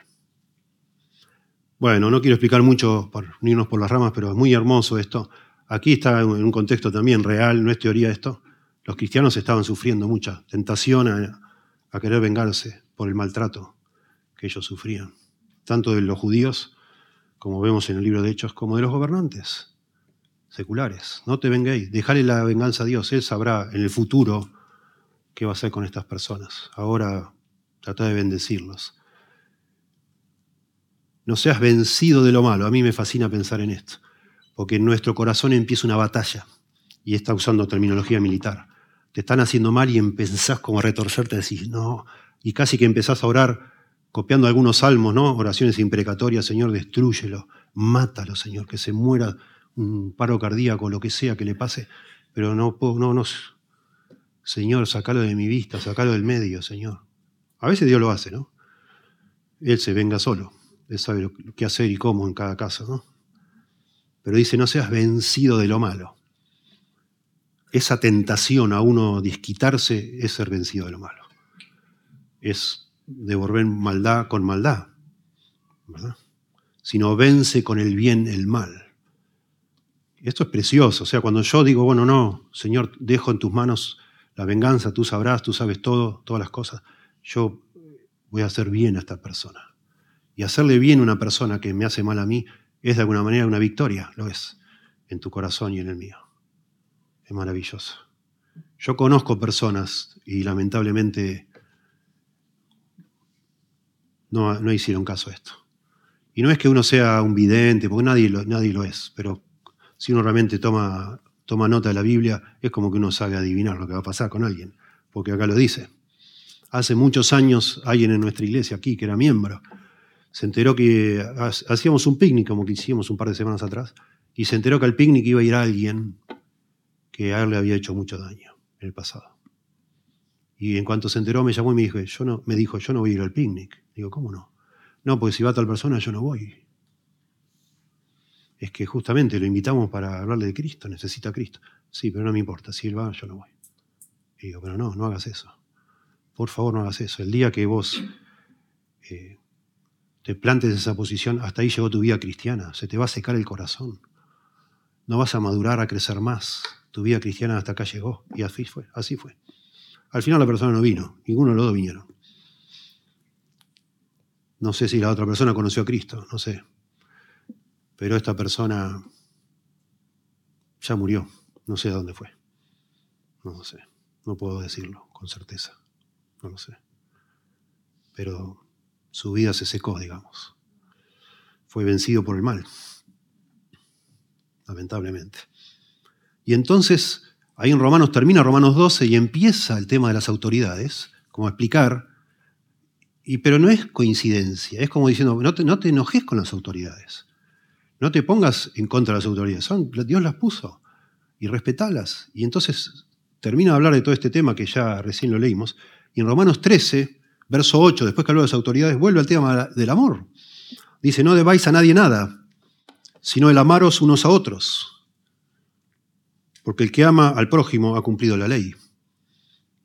Bueno, no quiero explicar mucho por irnos por las ramas, pero es muy hermoso esto. Aquí está en un contexto también real, no es teoría esto. Los cristianos estaban sufriendo mucha tentación a, querer vengarse por el maltrato que ellos sufrían tanto de los judíos, como vemos en el libro de Hechos, como de los gobernantes seculares. No te vengáis, dejale la venganza a Dios, Él sabrá en el futuro qué va a hacer con estas personas. Ahora trata de bendecirlos. No seas vencido de lo malo. A mí me fascina pensar en esto, porque en nuestro corazón empieza una batalla, y está usando terminología militar. Te están haciendo mal y empezás como a retorcerte, decís, no, y casi que empezás a orar copiando algunos salmos, ¿no? Oraciones imprecatorias, Señor, destruyelo, mátalo, Señor, que se muera un paro cardíaco, lo que sea que le pase, pero no puedo, no, no, Señor, sacalo de mi vista, sacalo del medio, Señor. A veces Dios lo hace, ¿no? Él se venga solo, Él sabe lo que hacer y cómo en cada caso, ¿no? Pero dice, no seas vencido de lo malo. Esa tentación a uno desquitarse es ser vencido de lo malo. Es devolver maldad con maldad, ¿verdad? sino vence con el bien el mal. Esto es precioso, o sea, cuando yo digo, bueno, no, Señor, dejo en tus manos la venganza, tú sabrás, tú sabes todo, todas las cosas, yo voy a hacer bien a esta persona. Y hacerle bien a una persona que me hace mal a mí es de alguna manera una victoria, lo es, en tu corazón y en el mío. Es maravilloso. Yo conozco personas y lamentablemente no, no hicieron caso a esto. Y no es que uno sea un vidente, porque nadie lo, nadie lo es, pero si uno realmente toma, toma nota de la Biblia, es como que uno sabe adivinar lo que va a pasar con alguien, porque acá lo dice. Hace muchos años alguien en nuestra iglesia aquí, que era miembro, se enteró que hacíamos un picnic, como que hicimos un par de semanas atrás, y se enteró que al picnic iba a ir alguien que a él le había hecho mucho daño en el pasado. Y en cuanto se enteró, me llamó y me dijo, yo no, me dijo, yo no voy a ir al picnic. Digo, ¿cómo no? No, porque si va tal persona, yo no voy. Es que justamente lo invitamos para hablarle de Cristo, necesita a Cristo. Sí, pero no me importa, si él va, yo no voy. Y digo, pero no, no hagas eso. Por favor, no hagas eso. El día que vos eh, te plantes esa posición, hasta ahí llegó tu vida cristiana. Se te va a secar el corazón. No vas a madurar, a crecer más. Tu vida cristiana hasta acá llegó. Y así fue, así fue. Al final la persona no vino, ninguno de los dos vinieron. No sé si la otra persona conoció a Cristo, no sé. Pero esta persona ya murió, no sé a dónde fue. No lo sé, no puedo decirlo con certeza, no lo sé. Pero su vida se secó, digamos. Fue vencido por el mal, lamentablemente. Y entonces Ahí en Romanos termina Romanos 12 y empieza el tema de las autoridades, como explicar, y, pero no es coincidencia, es como diciendo, no te, no te enojes con las autoridades, no te pongas en contra de las autoridades, Son, Dios las puso y respetalas. Y entonces termina de hablar de todo este tema que ya recién lo leímos, y en Romanos 13, verso 8, después que habló de las autoridades, vuelve al tema del amor. Dice, no debáis a nadie nada, sino el amaros unos a otros. Porque el que ama al prójimo ha cumplido la ley.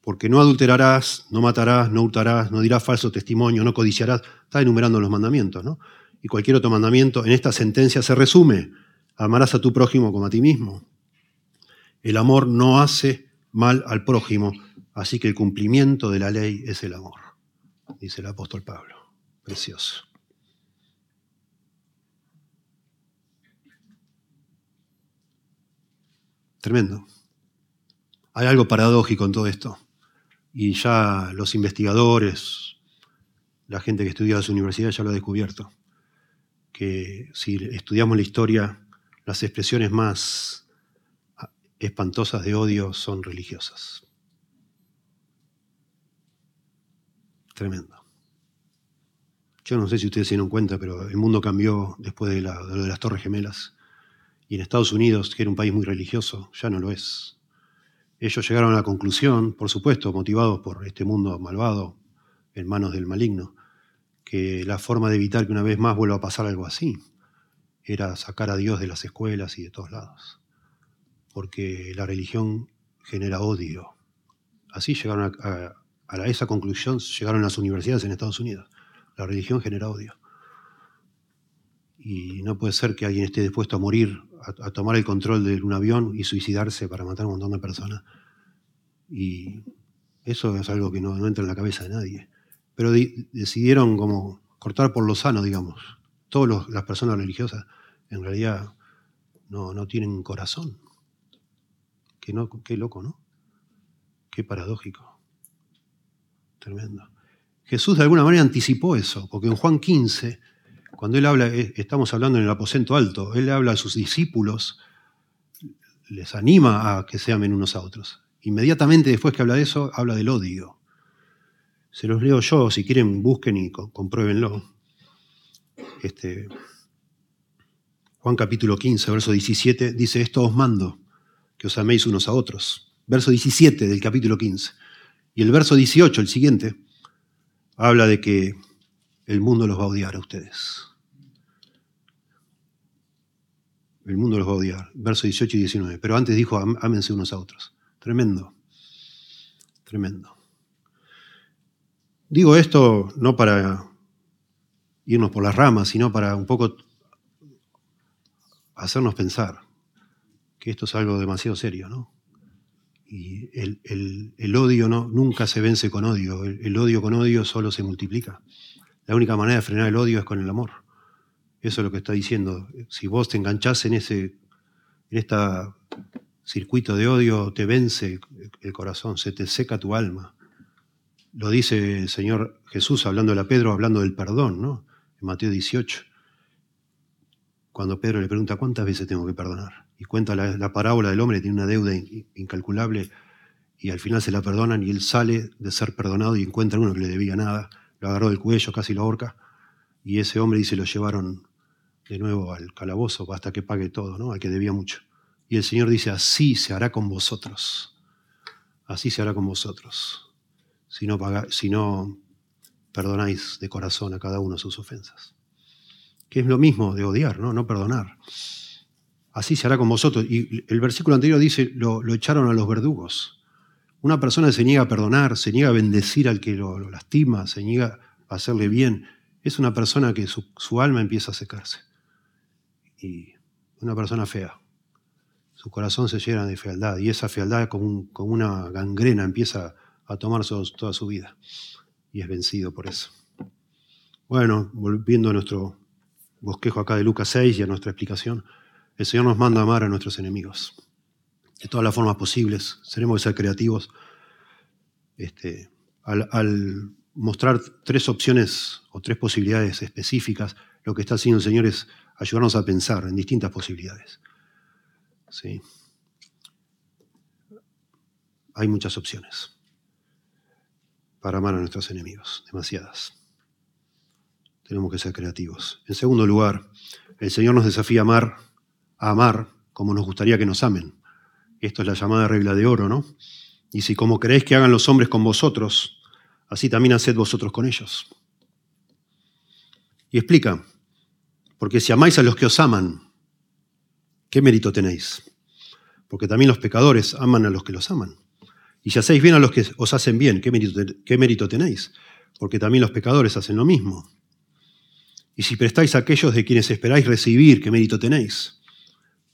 Porque no adulterarás, no matarás, no hurtarás, no dirás falso testimonio, no codiciarás. Está enumerando los mandamientos, ¿no? Y cualquier otro mandamiento en esta sentencia se resume. Amarás a tu prójimo como a ti mismo. El amor no hace mal al prójimo, así que el cumplimiento de la ley es el amor, dice el apóstol Pablo. Precioso. Tremendo. Hay algo paradójico en todo esto. Y ya los investigadores, la gente que estudia en las universidades ya lo ha descubierto. Que si estudiamos la historia, las expresiones más espantosas de odio son religiosas. Tremendo. Yo no sé si ustedes se dieron cuenta, pero el mundo cambió después de, de las Torres Gemelas. Y en Estados Unidos, que era un país muy religioso, ya no lo es. Ellos llegaron a la conclusión, por supuesto, motivados por este mundo malvado, en manos del maligno, que la forma de evitar que una vez más vuelva a pasar algo así era sacar a Dios de las escuelas y de todos lados. Porque la religión genera odio. Así llegaron a esa conclusión, llegaron las universidades en Estados Unidos. La religión genera odio. Y no puede ser que alguien esté dispuesto a morir a, tomar el control de un avión y suicidarse para matar a un montón de personas. Y eso es algo que no, entra en la cabeza de nadie. Pero decidieron como cortar por lo sano, digamos. Todas las personas religiosas en realidad no, tienen corazón. Qué loco, ¿no? Qué paradójico. Tremendo. Jesús de alguna manera anticipó eso, porque en Juan 15 cuando él habla, eh, estamos hablando en el aposento alto, él habla a sus discípulos, les anima a que se amen unos a otros. Inmediatamente después que habla de eso, habla del odio. Se los leo yo, si quieren busquen y compruébenlo. Este, Juan capítulo 15, verso 17, dice, esto os mando, que os améis unos a otros. Verso 17 del capítulo 15. Y el verso 18, el siguiente, habla de que el mundo los va a odiar a ustedes. El mundo los va a odiar. Verso 18 y 19. Pero antes dijo, ámense unos a otros. Tremendo. Tremendo. Digo esto no para irnos por las ramas, sino para un poco hacernos pensar que esto es algo demasiado serio, ¿no? Y el, odio no, nunca se vence con odio, el odio con odio solo se multiplica. La única manera de frenar el odio es con el amor. Eso es lo que está diciendo. Si vos te enganchás en ese en este circuito de odio, te vence el corazón, se te seca tu alma. Lo dice el Señor Jesús hablando a Pedro, hablando del perdón, ¿no? En Mateo 18. Cuando Pedro le pregunta, ¿cuántas veces tengo que perdonar? Y cuenta la, la parábola del hombre tiene una deuda incalculable y al final se la perdonan y él sale de ser perdonado y encuentra uno que le debía nada lo agarró del cuello, casi lo ahorca, y ese hombre dice, lo llevaron de nuevo al calabozo hasta que pague todo, ¿no? al que debía mucho. Y el Señor dice, así se hará con vosotros, así se hará con vosotros, si no, si no perdonáis de corazón a cada uno sus ofensas. Que es lo mismo de odiar, ¿no? No perdonar. Así se hará con vosotros. Y el versículo anterior dice, lo, echaron a los verdugos. Una persona se niega a perdonar, se niega a bendecir al que lo, lastima, se niega a hacerle bien. Es una persona que su, alma empieza a secarse. Y una persona fea. Su corazón se llena de fealdad y esa fealdad como, una gangrena empieza a tomar toda su vida. Y es vencido por eso. Bueno, volviendo a nuestro bosquejo acá de Lucas 6 y a nuestra explicación, el Señor nos manda a amar a nuestros enemigos de todas las formas posibles. Tenemos que ser creativos. Este, al, mostrar tres opciones o tres posibilidades específicas, lo que está haciendo el Señor es ayudarnos a pensar en distintas posibilidades. ¿Sí? Hay muchas opciones para amar a nuestros enemigos, demasiadas. Tenemos que ser creativos. En segundo lugar, el Señor nos desafía a amar, a amar como nos gustaría que nos amen. Esto es la llamada regla de oro, ¿no? Y si como queréis que hagan los hombres con vosotros, así también haced vosotros con ellos. Y explica, porque si amáis a los que os aman, ¿qué mérito tenéis? Porque también los pecadores aman a los que los aman. Y si hacéis bien a los que os hacen bien, ¿qué mérito, qué mérito tenéis? Porque también los pecadores hacen lo mismo. Y si prestáis a aquellos de quienes esperáis recibir, ¿qué mérito tenéis?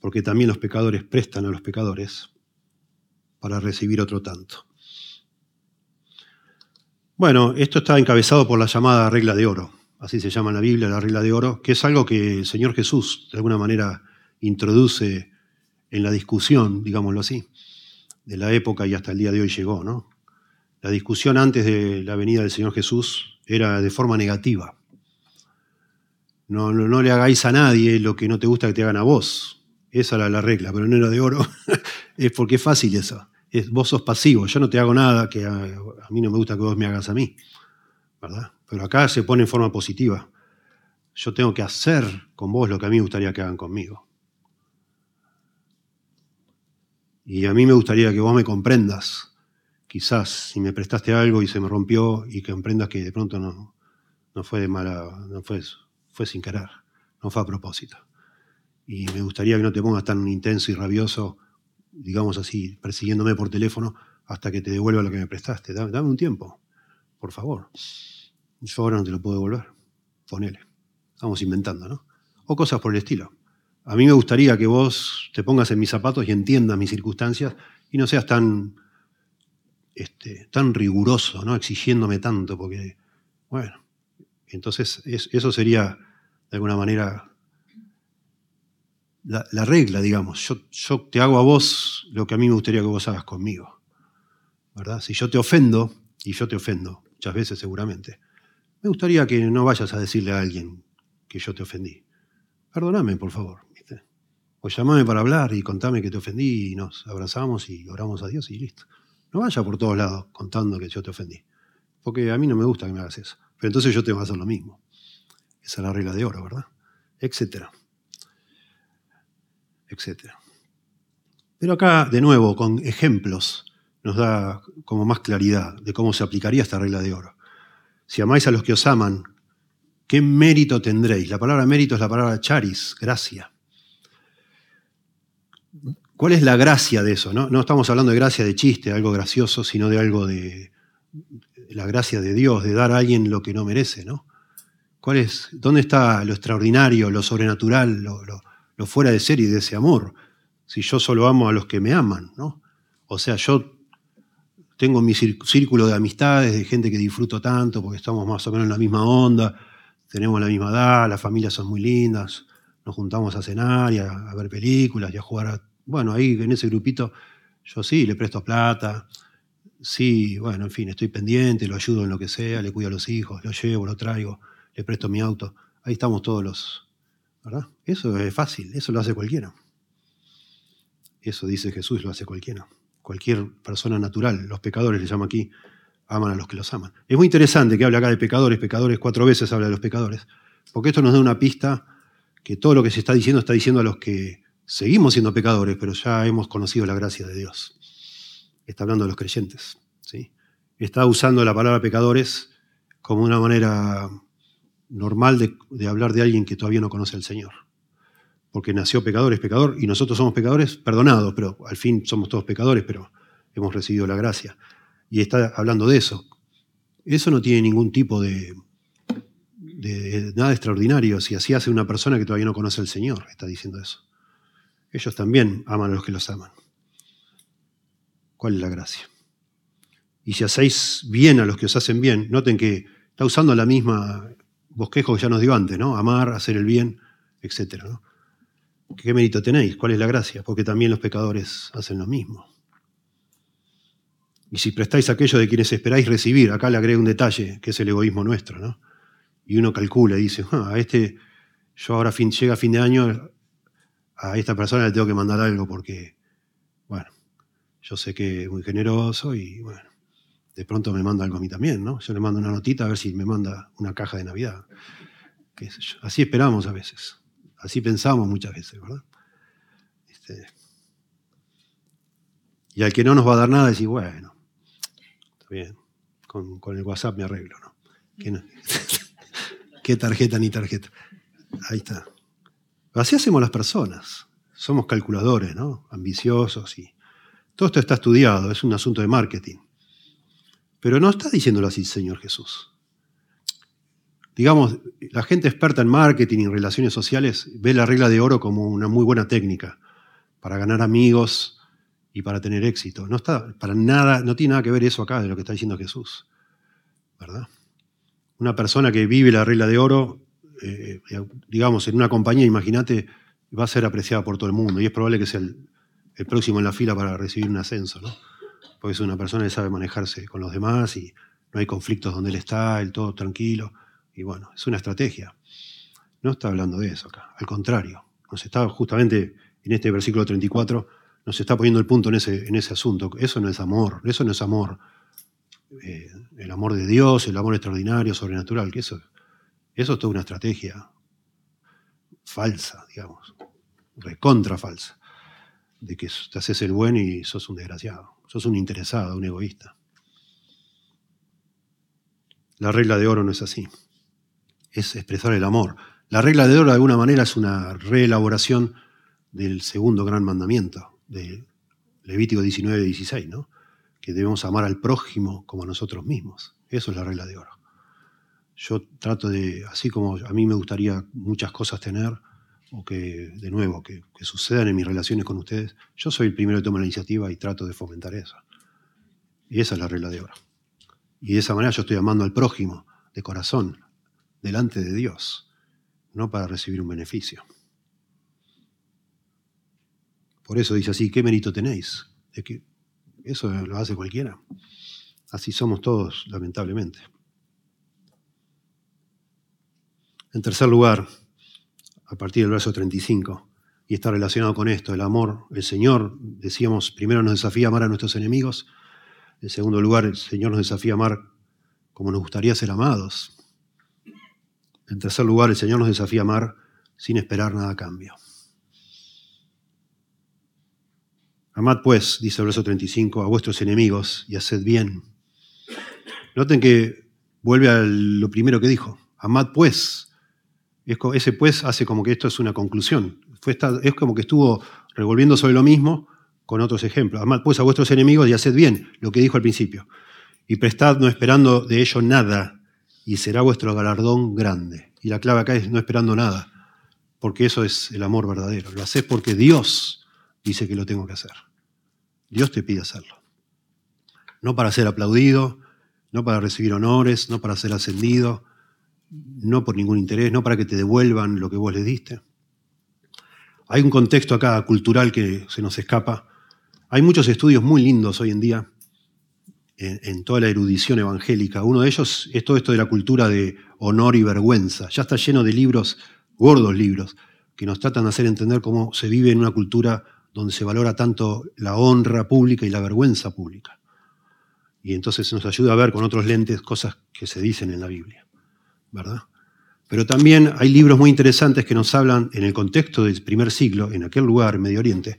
Porque también los pecadores prestan a los pecadores para recibir otro tanto. Bueno, esto está encabezado por la llamada regla de oro, así se llama en la Biblia, la regla de oro, que es algo que el Señor Jesús de alguna manera introduce en la discusión, digámoslo así, de la época y hasta el día de hoy llegó, ¿no? La discusión antes de la venida del Señor Jesús era de forma negativa. No, no, le hagáis a nadie lo que no te gusta que te hagan a vos. Esa era la regla, pero no era de oro. es porque es fácil eso. Es, vos sos pasivo, yo no te hago nada que a, mí no me gusta que vos me hagas a mí. ¿verdad? Pero acá se pone en forma positiva. Yo tengo que hacer con vos lo que a mí me gustaría que hagan conmigo. Y a mí me gustaría que vos me comprendas. Quizás si me prestaste algo y se me rompió y que comprendas que de pronto no, no fue de mala, no fue, fue sin querer, no fue a propósito. Y me gustaría que no te pongas tan intenso y rabioso, digamos así, persiguiéndome por teléfono hasta que te devuelva lo que me prestaste. Dame, un tiempo, por favor. Yo ahora no te lo puedo devolver. Ponele. Estamos inventando, ¿no? O cosas por el estilo. A mí me gustaría que vos te pongas en mis zapatos y entiendas mis circunstancias y no seas tan, este, tan riguroso, ¿no? exigiéndome tanto, porque, bueno, entonces eso sería de alguna manera la, la regla, digamos. Yo, yo, te hago a vos lo que a mí me gustaría que vos hagas conmigo. ¿verdad? Si yo te ofendo, y yo te ofendo muchas veces seguramente, me gustaría que no vayas a decirle a alguien que yo te ofendí. Perdóname, por favor. O llamame para hablar y contame que te ofendí y nos abrazamos y oramos a Dios y listo. No vaya por todos lados contando que yo te ofendí. Porque a mí no me gusta que me hagas eso. Pero entonces yo tengo que hacer lo mismo. Esa es la regla de oro, ¿verdad? Etcétera. Etcétera. Pero acá, de nuevo, con ejemplos, nos da como más claridad de cómo se aplicaría esta regla de oro. Si amáis a los que os aman, ¿qué mérito tendréis? La palabra mérito es la palabra charis, gracia. ¿Cuál es la gracia de eso? No, no estamos hablando de gracia de chiste, algo gracioso, sino de algo de la gracia de Dios, de dar a alguien lo que no merece, ¿no? ¿Cuál es, ¿Dónde está lo extraordinario, lo sobrenatural, lo, fuera de serie de ese amor? Si yo solo amo a los que me aman, ¿no? O sea, yo tengo mi círculo de amistades, de gente que disfruto tanto, porque estamos más o menos en la misma onda, tenemos la misma edad, las familias son muy lindas, nos juntamos a cenar y a, ver películas y a jugar bueno, ahí en ese grupito yo sí, le presto plata, sí, bueno, en fin, estoy pendiente, lo ayudo en lo que sea, le cuido a los hijos, lo llevo, lo traigo, le presto mi auto. Ahí estamos todos los, ¿verdad? Eso es fácil, eso lo hace cualquiera. Eso dice Jesús, lo hace cualquiera. Cualquier persona natural, los pecadores le llamo aquí, aman a los que los aman. Es muy interesante que hable acá de pecadores, pecadores, cuatro veces habla de los pecadores, porque esto nos da una pista que todo lo que se está diciendo está diciendo a los que Seguimos siendo pecadores, pero ya hemos conocido la gracia de Dios. Está hablando de los creyentes. ¿sí? Está usando la palabra pecadores como una manera normal de, de, hablar de alguien que todavía no conoce al Señor. Porque nació pecador, es pecador, y nosotros somos pecadores perdonados, pero al fin somos todos pecadores, pero hemos recibido la gracia. Y está hablando de eso. Eso no tiene ningún tipo de, de, de nada extraordinario. Si así hace una persona que todavía no conoce al Señor, está diciendo eso ellos también aman a los que los aman. ¿Cuál es la gracia? Y si hacéis bien a los que os hacen bien, noten que está usando la misma bosquejo que ya nos dio antes, ¿no? Amar, hacer el bien, etc. ¿no? ¿Qué mérito tenéis? ¿Cuál es la gracia? Porque también los pecadores hacen lo mismo. Y si prestáis aquello de quienes esperáis recibir, acá le agrego un detalle, que es el egoísmo nuestro, ¿no? Y uno calcula y dice, ah, a este, yo ahora fin, llega a fin de año, a esta persona le tengo que mandar algo porque, yo sé que es muy generoso y, bueno, de pronto me manda algo a mí también, ¿no? Yo le mando una notita a ver si me manda una caja de Navidad. ¿Qué? Así esperamos a veces. Así pensamos muchas veces, ¿verdad? Este, Y al que no nos va a dar nada, decir, bueno, está bien, con, el WhatsApp me arreglo, ¿no? ¿Qué tarjeta ni tarjeta? Ahí está. Así hacemos las personas. Somos calculadores, ¿no? Ambiciosos y todo esto está estudiado, es un asunto de marketing. Pero no está diciéndolo así Señor Jesús. Digamos, la gente experta en marketing y en relaciones sociales ve la regla de oro como una muy buena técnica para ganar amigos y para tener éxito. No está para nada, no tiene nada que ver eso acá de lo que está diciendo Jesús. ¿Verdad? Una persona que vive la regla de oro, eh, digamos, en una compañía, imagínate, va a ser apreciada por todo el mundo y es probable que sea el, el próximo en la fila para recibir un ascenso, ¿no? Porque es una persona que sabe manejarse con los demás y no hay conflictos donde él está, él todo tranquilo. Y bueno, es una estrategia. No está hablando de eso acá, al contrario. Nos está justamente en este versículo 34, nos está poniendo el punto en ese, en ese asunto. Eso no es amor, eso no es amor. Eh, el amor de Dios, el amor extraordinario, sobrenatural, que eso, eso es toda una estrategia falsa, digamos, recontra falsa de que te haces el buen y sos un desgraciado, sos un interesado, un egoísta. La regla de oro no es así, es expresar el amor. La regla de oro de alguna manera es una reelaboración del segundo gran mandamiento, de Levítico 19, 16, ¿no? que debemos amar al prójimo como a nosotros mismos. Eso es la regla de oro. Yo trato de, así como a mí me gustaría muchas cosas tener, o que, de nuevo, que, sucedan en mis relaciones con ustedes, yo soy el primero que toma la iniciativa y trato de fomentar eso. Y esa es la regla de oro. Y de esa manera yo estoy amando al prójimo de corazón, delante de Dios, no para recibir un beneficio. Por eso dice así, ¿qué mérito tenéis? De que eso lo hace cualquiera. Así somos todos, lamentablemente. En tercer lugar, a partir del verso 35, y está relacionado con esto, el amor. El Señor, decíamos, primero nos desafía a amar a nuestros enemigos, en segundo lugar, el Señor nos desafía a amar como nos gustaría ser amados. En tercer lugar, el Señor nos desafía a amar sin esperar nada a cambio. Amad pues, dice el verso 35, a vuestros enemigos y haced bien. Noten que vuelve a lo primero que dijo. Amad pues ese pues hace como que esto es una conclusión. es como que estuvo revolviendo sobre lo mismo con otros ejemplos. Amad pues a vuestros enemigos y haced bien, lo que dijo al principio. Y prestad no esperando de ello nada, y será vuestro galardón grande. Y la clave acá es no esperando nada, porque eso es el amor verdadero. Lo haces porque Dios dice que lo tengo que hacer. Dios te pide hacerlo. No para ser aplaudido, no para recibir honores, no para ser ascendido, no por ningún interés, no para que te devuelvan lo que vos les diste. Hay un contexto acá cultural que se nos escapa. Hay muchos estudios muy lindos hoy en día en, toda la erudición evangélica. Uno de ellos es todo esto de la cultura de honor y vergüenza. Ya está lleno de libros, gordos libros, que nos tratan de hacer entender cómo se vive en una cultura donde se valora tanto la honra pública y la vergüenza pública. Y entonces nos ayuda a ver con otros lentes cosas que se dicen en la Biblia. Pero también hay libros muy interesantes que nos hablan en el contexto del primer siglo, en aquel lugar, Medio Oriente,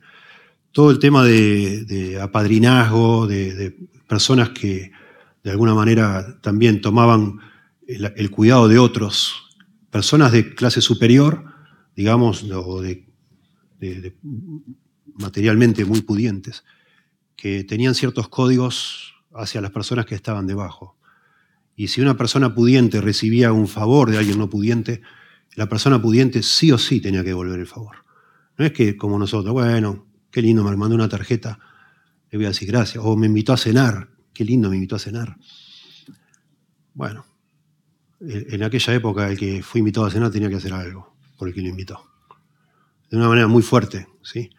todo el tema de, apadrinazgo, de, personas que de alguna manera también tomaban el, cuidado de otros, personas de clase superior, digamos, o de, materialmente muy pudientes, que tenían ciertos códigos hacia las personas que estaban debajo. Y si una persona pudiente recibía un favor de alguien no pudiente, la persona pudiente sí o sí tenía que devolver el favor. No es que como nosotros, bueno, qué lindo, me mandó una tarjeta, le voy a decir gracias. O me invitó a cenar, qué lindo me invitó a cenar. Bueno, en aquella época el que fue invitado a cenar tenía que hacer algo por el que lo invitó. De una manera muy fuerte, ¿sí?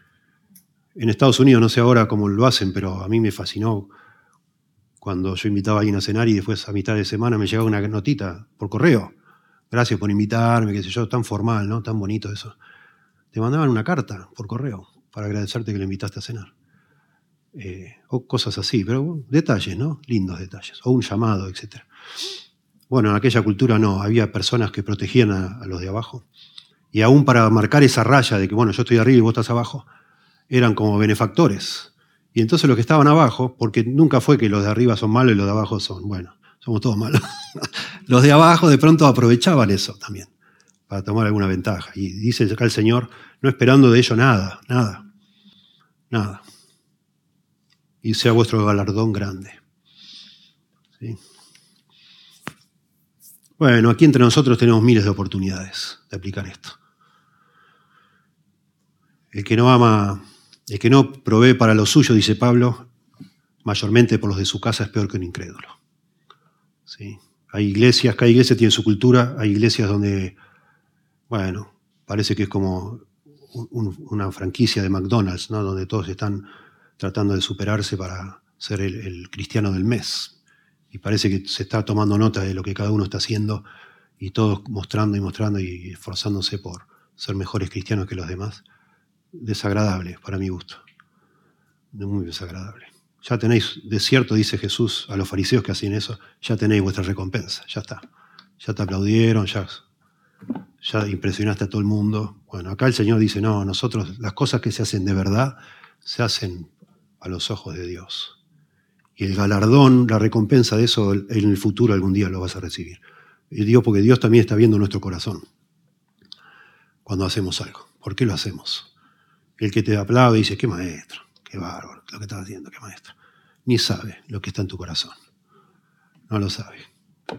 En Estados Unidos, no sé ahora cómo lo hacen, pero a mí me fascinó cuando yo invitaba a alguien a cenar y después a mitad de semana me llegaba una notita por correo. Gracias por invitarme, qué sé yo, tan formal, ¿no? Tan bonito eso. Te mandaban una carta por correo para agradecerte que le invitaste a cenar. Eh, o cosas así, pero detalles, ¿no? Lindos detalles. O un llamado, etc. Bueno, en aquella cultura no, había personas que protegían a, a los de abajo. Y aún para marcar esa raya de que, bueno, yo estoy arriba y vos estás abajo, eran como benefactores Y entonces los que estaban abajo, porque nunca fue que los de arriba son malos y los de abajo son, bueno, somos todos malos. los de abajo de pronto aprovechaban eso también, para tomar alguna ventaja. Y dice acá el Señor, no esperando de ello nada, nada, nada. Y sea vuestro galardón grande. Bueno, aquí entre nosotros tenemos miles de oportunidades de aplicar esto. El que no ama, el que no provee para lo suyo, dice Pablo, mayormente por los de su casa es peor que un incrédulo. ¿Sí? Hay iglesias, cada iglesia tiene su cultura, hay iglesias donde, bueno, parece que es como una franquicia de McDonald's, ¿no? donde todos están tratando de superarse para ser el cristiano del mes y parece que se está tomando nota de lo que cada uno está haciendo y todos mostrando y mostrando y esforzándose por ser mejores cristianos que los demás. Desagradable para mi gusto. Muy desagradable. Ya tenéis, de cierto, dice Jesús a los fariseos que hacían eso, ya tenéis vuestra recompensa, ya está. Ya te aplaudieron, ya, ya impresionaste a todo el mundo. Bueno, acá el Señor dice, no, nosotros las cosas que se hacen de verdad se hacen a los ojos de Dios. Y el galardón, la recompensa de eso en el futuro algún día lo vas a recibir. Y digo porque Dios también está viendo nuestro corazón cuando hacemos algo. ¿Por qué lo hacemos? El que te aplaude dice, qué maestro, qué bárbaro, lo que estás haciendo, qué maestro. Ni sabe lo que está en tu corazón. No lo sabe.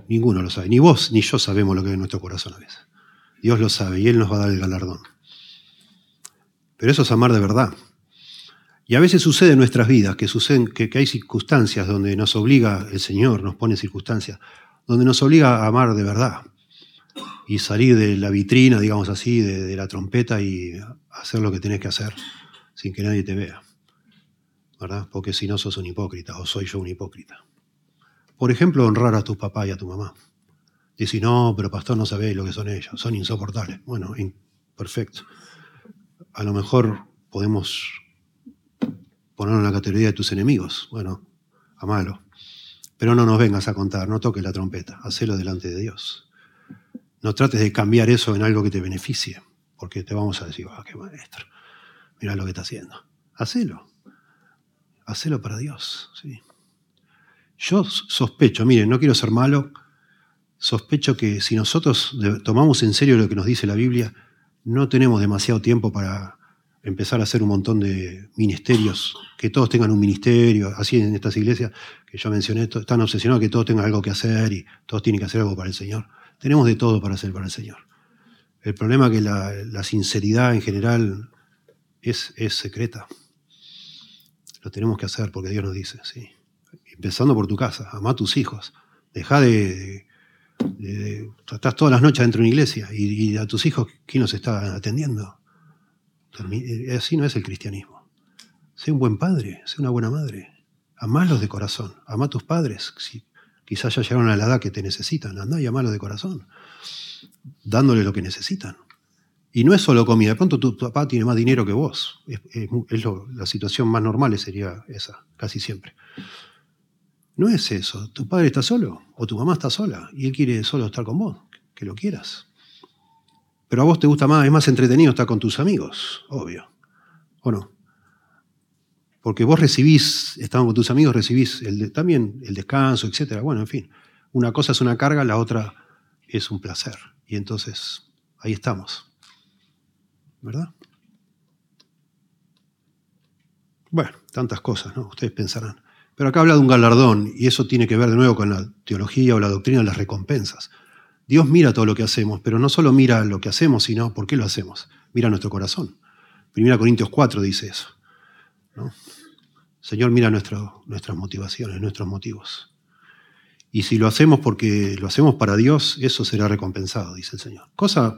Ninguno lo sabe. Ni vos ni yo sabemos lo que hay en nuestro corazón a veces. Dios lo sabe y Él nos va a dar el galardón. Pero eso es amar de verdad. Y a veces sucede en nuestras vidas que, suceden, que, hay circunstancias donde nos obliga el Señor, nos pone circunstancias, donde nos obliga a amar de verdad y salir de la vitrina, digamos así, de, la trompeta y hacer lo que tenés que hacer sin que nadie te vea. ¿Verdad? Porque si no sos un hipócrita o soy yo un hipócrita. Por ejemplo, honrar a tu papá y a tu mamá. Decir, no, pero pastor no sabéis lo que son ellos, son insoportables. Bueno, perfecto. A lo mejor podemos ponerlo en la categoría de tus enemigos. Bueno, amalo. Pero no nos vengas a contar, no toques la trompeta, hacelo delante de Dios. No trates de cambiar eso en algo que te beneficie, porque te vamos a decir, ah, qué maestro, mira lo que está haciendo. Hacelo. Hacelo para Dios. Yo sospecho, miren, no quiero ser malo, sospecho que si nosotros tomamos en serio lo que nos dice la Biblia, no tenemos demasiado tiempo para empezar a hacer un montón de ministerios, que todos tengan un ministerio, así en estas iglesias que yo mencioné, están obsesionados que todos tengan algo que hacer y todos tienen que hacer algo para el Señor. Tenemos de todo para hacer para el Señor. El problema es que la, sinceridad en general es, secreta. Lo tenemos que hacer porque Dios nos dice, sí. Empezando por tu casa, ama a tus hijos. Deja de, Estás todas las noches dentro de una iglesia y, a tus hijos, ¿quién nos está atendiendo? Eh, así no es el cristianismo. Sé un buen padre, sé una buena madre. Amalos de corazón. Ama a tus padres. Quizás ya llegaron a la edad que te necesitan. Anda y amalos de corazón. Dándole lo que necesitan. Y no es solo comida. De pronto tu, papá tiene más dinero que vos. Es, la situación más normal sería esa, casi siempre. No es eso. Tu padre está solo o tu mamá está sola y él quiere solo estar con vos. Que lo quieras. Pero a vos te gusta más, es más entretenido estar con tus amigos, obvio. ¿O no? Porque vos recibís, estando con tus amigos, recibís el también el descanso, etc. Bueno, en fin. Una cosa es una carga, la otra es un placer. Y entonces, ahí estamos. ¿Verdad? Bueno, tantas cosas, ¿no? Ustedes pensarán. Pero acá habla de un galardón, y eso tiene que ver de nuevo con la teología o la doctrina de las recompensas. Dios mira todo lo que hacemos, pero no solo mira lo que hacemos, sino por qué lo hacemos. Mira nuestro corazón. Primera Corintios 4 dice eso. Señor mira nuestras motivaciones, nuestros motivos. Y si lo hacemos porque lo hacemos para Dios, eso será recompensado, dice el Señor. Cosa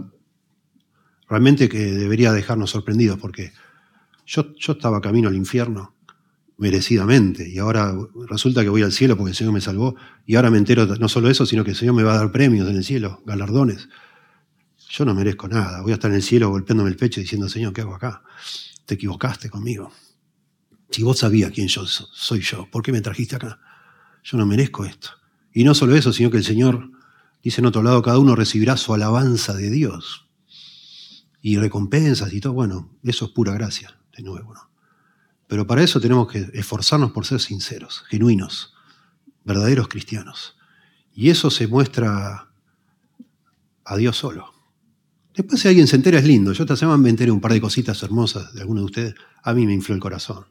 realmente que debería dejarnos sorprendidos, porque yo, yo estaba camino al infierno merecidamente. Y ahora resulta que voy al cielo porque el Señor me salvó. Y ahora me entero no solo eso, sino que el Señor me va a dar premios en el cielo, galardones. Yo no merezco nada. Voy a estar en el cielo golpeándome el pecho diciendo, Señor, ¿qué hago acá? Te equivocaste conmigo. Si vos sabías quién yo soy yo, ¿por qué me trajiste acá? Yo no merezco esto. Y no solo eso, sino que el Señor dice en otro lado, cada uno recibirá su alabanza de Dios. Y recompensas y todo. Bueno, eso es pura gracia, de nuevo. Pero para eso tenemos que esforzarnos por ser sinceros, genuinos, verdaderos cristianos. Y eso se muestra a Dios solo. Después si alguien se entera es lindo. Yo esta semana me enteré un par de cositas hermosas de algunos de ustedes. A mí me infló el corazón.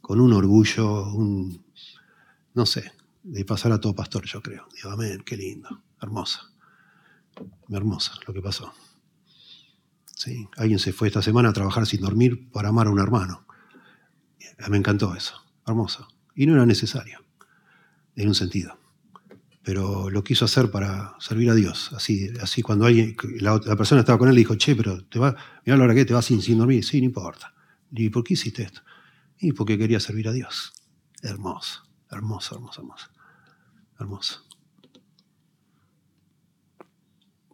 Con un orgullo, un... no sé, de pasar a todo pastor, yo creo. Digo, amén, qué lindo. Hermosa. Hermosa lo que pasó. Sí, alguien se fue esta semana a trabajar sin dormir para amar a un hermano. Me encantó eso. Hermoso. Y no era necesario, en un sentido. Pero lo quiso hacer para servir a Dios. Así, así cuando alguien, la, persona estaba con él, le dijo, che, pero te va, mira la hora que te vas sin, sin dormir. Sí, no importa. ¿Y por qué hiciste esto? Y porque quería servir a Dios. Hermoso, hermoso, hermoso, hermoso. Hermoso.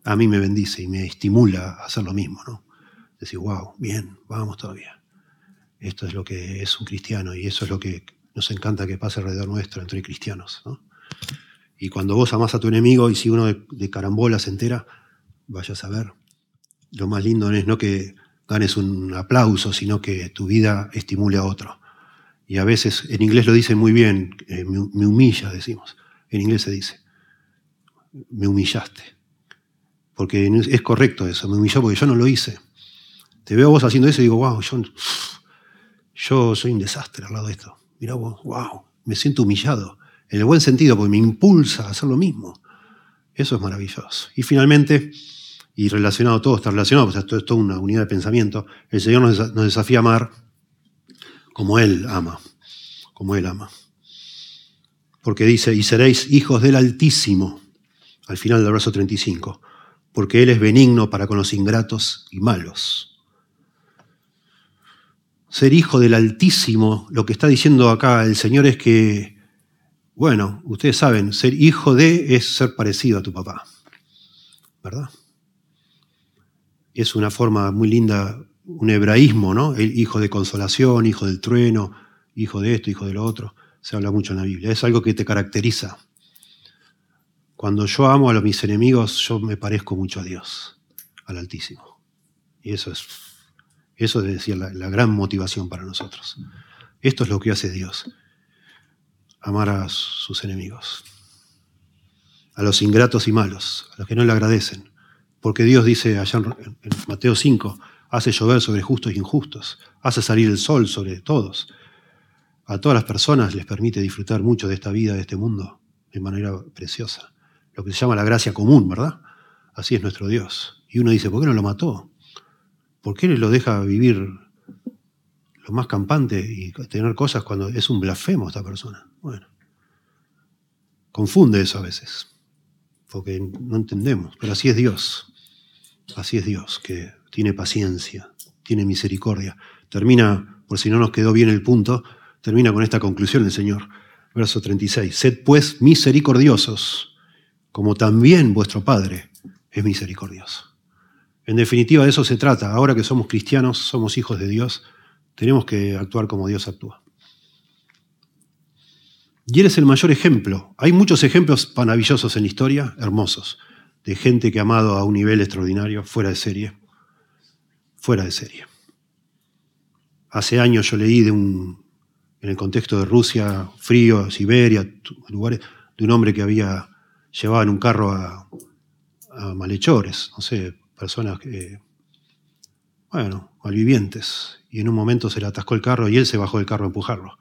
A mí me bendice y me estimula a hacer lo mismo, ¿no? Decir, wow, bien, vamos todavía. Esto es lo que es un cristiano y eso es lo que nos encanta que pase alrededor nuestro entre cristianos. Y cuando vos amás a tu enemigo y si uno de, carambola se entera, vayas a ver. Lo más lindo no es no que ganes un aplauso, sino que tu vida estimule a otro. Y a veces, en inglés lo dicen muy bien, eh, me humilla, decimos. En inglés se dice, me humillaste. Porque es correcto eso, me humilló porque yo no lo hice. Te veo vos haciendo eso y digo, wow, yo soy un desastre al lado de esto. Mira vos, wow, me siento humillado. En el buen sentido, porque me impulsa a hacer lo mismo. Eso es maravilloso. Y finalmente, y relacionado todo, está relacionado, pues esto es toda una unidad de pensamiento, el Señor nos, desafía a amar como Él ama, como Él ama. Porque dice, y seréis hijos del Altísimo, al final del verso 35, porque Él es benigno para con los ingratos y malos ser hijo del Altísimo, lo que está diciendo acá el Señor es que, bueno, ustedes saben, ser hijo de es ser parecido a tu papá, ¿verdad? Es una forma muy linda, un hebraísmo, ¿no? El hijo de consolación, hijo del trueno, hijo de esto, hijo de lo otro. Se habla mucho en la Biblia. Es algo que te caracteriza. Cuando yo amo a mis enemigos, yo me parezco mucho a Dios, al Altísimo. Y eso es eso es decir, la, la gran motivación para nosotros. Esto es lo que hace Dios, amar a sus enemigos, a los ingratos y malos, a los que no le agradecen. Porque Dios dice allá en Mateo 5, hace llover sobre justos e injustos, hace salir el sol sobre todos. A todas las personas les permite disfrutar mucho de esta vida, de este mundo, de manera preciosa. Lo que se llama la gracia común, ¿verdad? Así es nuestro Dios. Y uno dice, ¿por qué no lo mató? ¿Por qué lo deja vivir lo más campante y tener cosas cuando es un blasfemo esta persona? Bueno, confunde eso a veces, porque no entendemos, pero así es Dios, así es Dios, que tiene paciencia, tiene misericordia. Termina, por si no nos quedó bien el punto, termina con esta conclusión el Señor, verso 36, sed pues misericordiosos, como también vuestro Padre es misericordioso. En definitiva, de eso se trata. Ahora que somos cristianos, somos hijos de Dios, tenemos que actuar como Dios actúa. Y Él es el mayor ejemplo. Hay muchos ejemplos maravillosos en la historia, hermosos, de gente que ha amado a un nivel extraordinario, fuera de serie. Fuera de serie. Hace años yo leí de un, en el contexto de Rusia, frío, Siberia, lugares, de un hombre que había llevado en un carro a, malhechores, no sé, personas que, bueno, malvivientes, y en un momento se le atascó el carro y él se bajó del carro a empujarlo.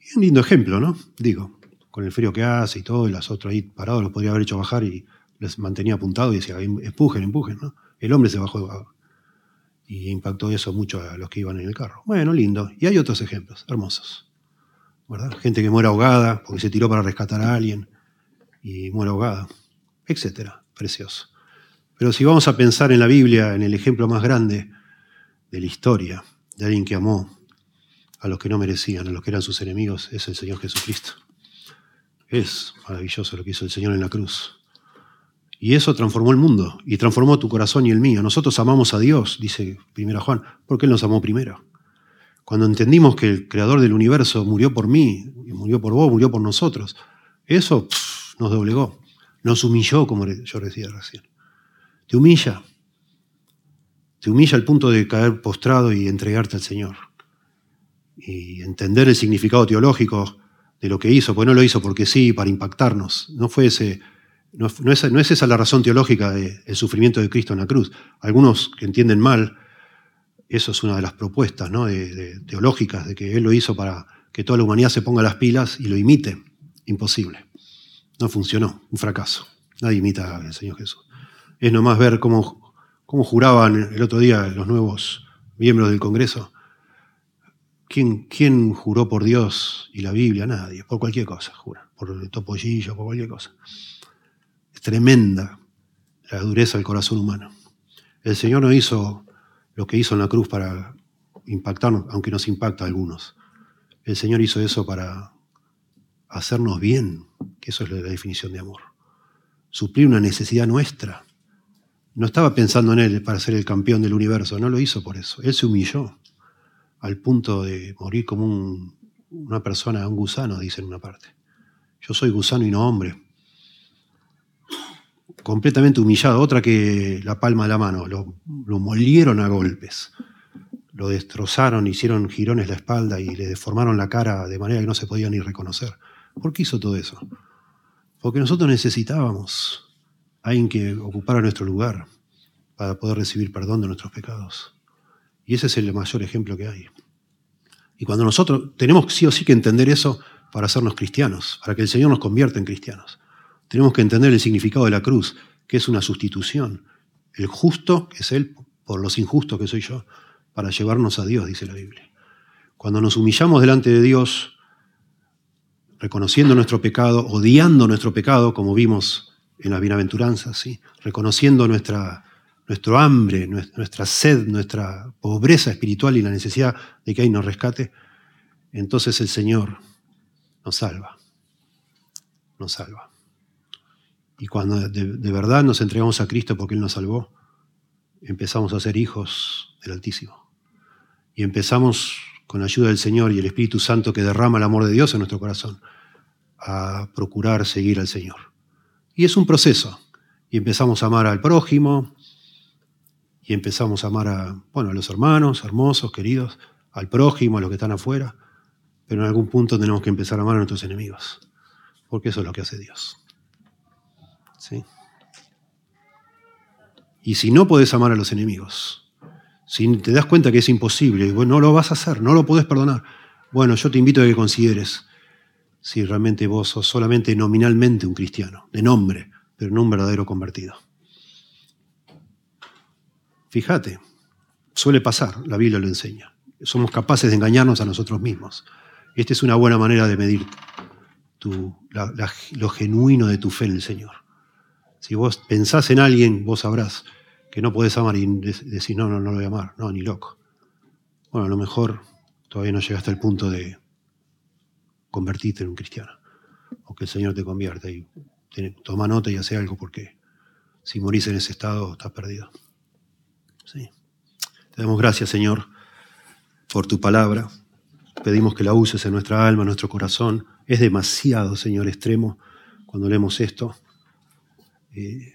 Y un lindo ejemplo, ¿no? Digo, con el frío que hace y todo, y las otras ahí parados los podría haber hecho bajar y les mantenía apuntado y decía, empujen, empujen, ¿no? El hombre se bajó y impactó eso mucho a los que iban en el carro. Bueno, lindo. Y hay otros ejemplos, hermosos. ¿verdad? Gente que muere ahogada porque se tiró para rescatar a alguien y muere ahogada, etcétera. Precioso. Pero si vamos a pensar en la Biblia, en el ejemplo más grande de la historia, de alguien que amó a los que no merecían, a los que eran sus enemigos, es el Señor Jesucristo. Es maravilloso lo que hizo el Señor en la cruz. Y eso transformó el mundo y transformó tu corazón y el mío. Nosotros amamos a Dios, dice primera Juan, porque Él nos amó primero. Cuando entendimos que el creador del universo murió por mí, murió por vos, murió por nosotros, eso nos doblegó, nos humilló, como yo decía recién. Te humilla. Te humilla al punto de caer postrado y entregarte al Señor. y entender el significado teológico de lo que hizo, pues no lo hizo porque sí, para impactarnos. No, fue ese, no, es, esa la razón teológica del sufrimiento de Cristo en la cruz. Algunos que entienden mal, eso es una de las propuestas ¿no? teológicas, de que Él lo hizo para que toda la humanidad se ponga las pilas y lo imite. Imposible. No funcionó, un fracaso. Nadie imita al Señor Jesús. Es nomás ver cómo, cómo juraban el otro día los nuevos miembros del Congreso ¿Quién, juró por Dios y la Biblia? Nadie, por cualquier cosa, jura, por el topollillo, por cualquier cosa. Tremenda la dureza del corazón humano. El Señor no hizo lo que hizo en la cruz para impactarnos, aunque nos impacta a algunos. El Señor hizo eso para hacernos bien, que eso es la definición de amor. Suplir una necesidad nuestra. No estaba pensando en Él para ser el campeón del universo, no lo hizo por eso. Él se humilló al punto de morir como una persona, un gusano, dice en una parte. Yo soy gusano y no hombre. Completamente humillado, otra que la palma de la mano. Lo, molieron a golpes, lo destrozaron, hicieron girones la espalda y le deformaron la cara de manera que no se podía ni reconocer. ¿Por qué hizo todo eso? Porque nosotros necesitábamos a alguien que ocupara nuestro lugar para poder recibir perdón de nuestros pecados. Y ese es el mayor ejemplo que hay. Y cuando nosotros tenemos sí o sí que entender eso para hacernos cristianos, para que el Señor nos convierta en cristianos. Tenemos que entender el significado de la cruz, que es una sustitución. El justo, que es Él, por los injustos que soy yo, para llevarnos a Dios, dice la Biblia. Cuando nos humillamos delante de Dios, reconociendo nuestro pecado, odiando nuestro pecado, como vimos en las bienaventuranzas, ¿sí? reconociendo nuestra nuestro hambre, nuestra sed, nuestra pobreza espiritual y la necesidad de que ahí nos rescate, entonces el Señor nos salva, nos salva. Y cuando de, verdad nos entregamos a Cristo porque Él nos salvó, empezamos a ser hijos del Altísimo. Y empezamos, con la ayuda del Señor y el Espíritu Santo que derrama el amor de Dios en nuestro corazón, a procurar seguir al Señor. Y es un proceso. Y empezamos a amar al prójimo, y empezamos a amar a, bueno, a los hermanos, hermosos, queridos, al prójimo, a los que están afuera, pero en algún punto tenemos que empezar a amar a nuestros enemigos, porque eso es lo que hace Dios. Y si no podés amar a los enemigos, si te das cuenta que es imposible, no lo vas a hacer, no lo podés perdonar, bueno, yo te invito a que consideres si realmente vos sos solamente nominalmente un cristiano, de nombre, pero no un verdadero convertido. Fíjate, suele pasar, la Biblia lo enseña. Somos capaces de engañarnos a nosotros mismos. Esta es una buena manera de medir lo genuino de tu fe en el Señor. Si vos pensás en alguien, vos sabrás que no podés amar y decís, no, no, no lo voy a amar, no, ni loco. Bueno, a lo mejor todavía no llegaste al punto de convertirte en un cristiano, o que el Señor te convierta y toma nota y hace algo porque si morís en ese estado estás perdido. Sí. Te damos gracias, Señor, por tu palabra. Pedimos que la uses en nuestra alma, en nuestro corazón. Es demasiado, Señor, extremo cuando leemos esto. Eh,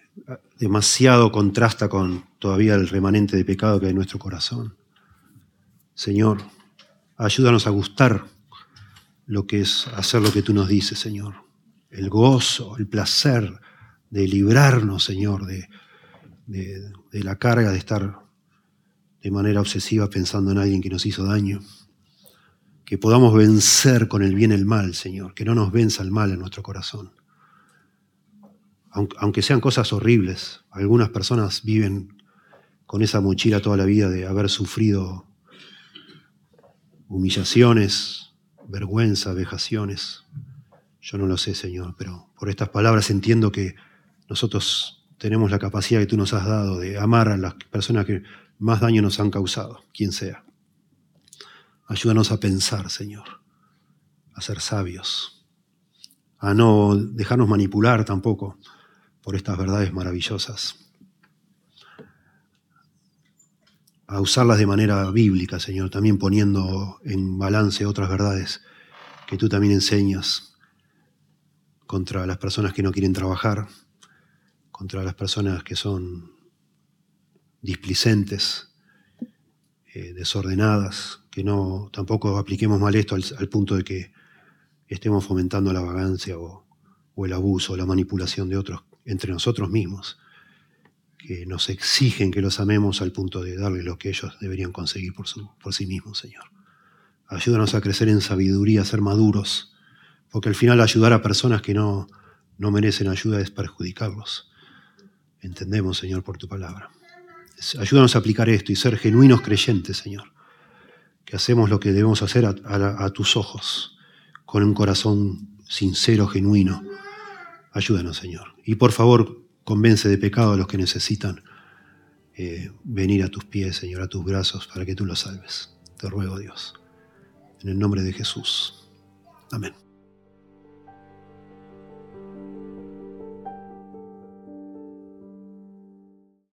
demasiado contrasta con todavía el remanente de pecado que hay en nuestro corazón. Señor, ayúdanos a gustar lo que es hacer lo que tú nos dices, Señor. El gozo, el placer de librarnos, Señor, de, de, la carga de estar de manera obsesiva pensando en alguien que nos hizo daño. Que podamos vencer con el bien el mal, Señor, que no nos venza el mal en nuestro corazón. Aunque sean cosas horribles, algunas personas viven con esa mochila toda la vida de haber sufrido humillaciones, vergüenza, vejaciones. Yo no lo sé, Señor, pero por estas palabras entiendo que nosotros tenemos la capacidad que tú nos has dado de amar a las personas que más daño nos han causado, quien sea. Ayúdanos a pensar, Señor, a ser sabios, a no dejarnos manipular tampoco por estas verdades maravillosas, a usarlas de manera bíblica, Señor, también poniendo en balance otras verdades que tú también enseñas contra las personas que no quieren trabajar, contra las personas que son displicentes, eh, desordenadas, que no tampoco apliquemos mal esto al, punto de que estemos fomentando la vagancia o, el abuso o la manipulación de otros entre nosotros mismos, que nos exigen que los amemos al punto de darles lo que ellos deberían conseguir por, por sí mismos, Señor. Ayúdanos a crecer en sabiduría, a ser maduros, porque al final ayudar a personas que no, no merecen ayuda es perjudicarlos. Entendemos, Señor, por tu palabra. Ayúdanos a aplicar esto y ser genuinos creyentes, Señor. Que hacemos lo que debemos hacer a, tus ojos, con un corazón sincero, genuino. Ayúdanos, Señor. Y por favor, convence de pecado a los que necesitan eh, venir a tus pies, Señor, a tus brazos, para que tú los salves. Te ruego, Dios. En el nombre de Jesús. Amén.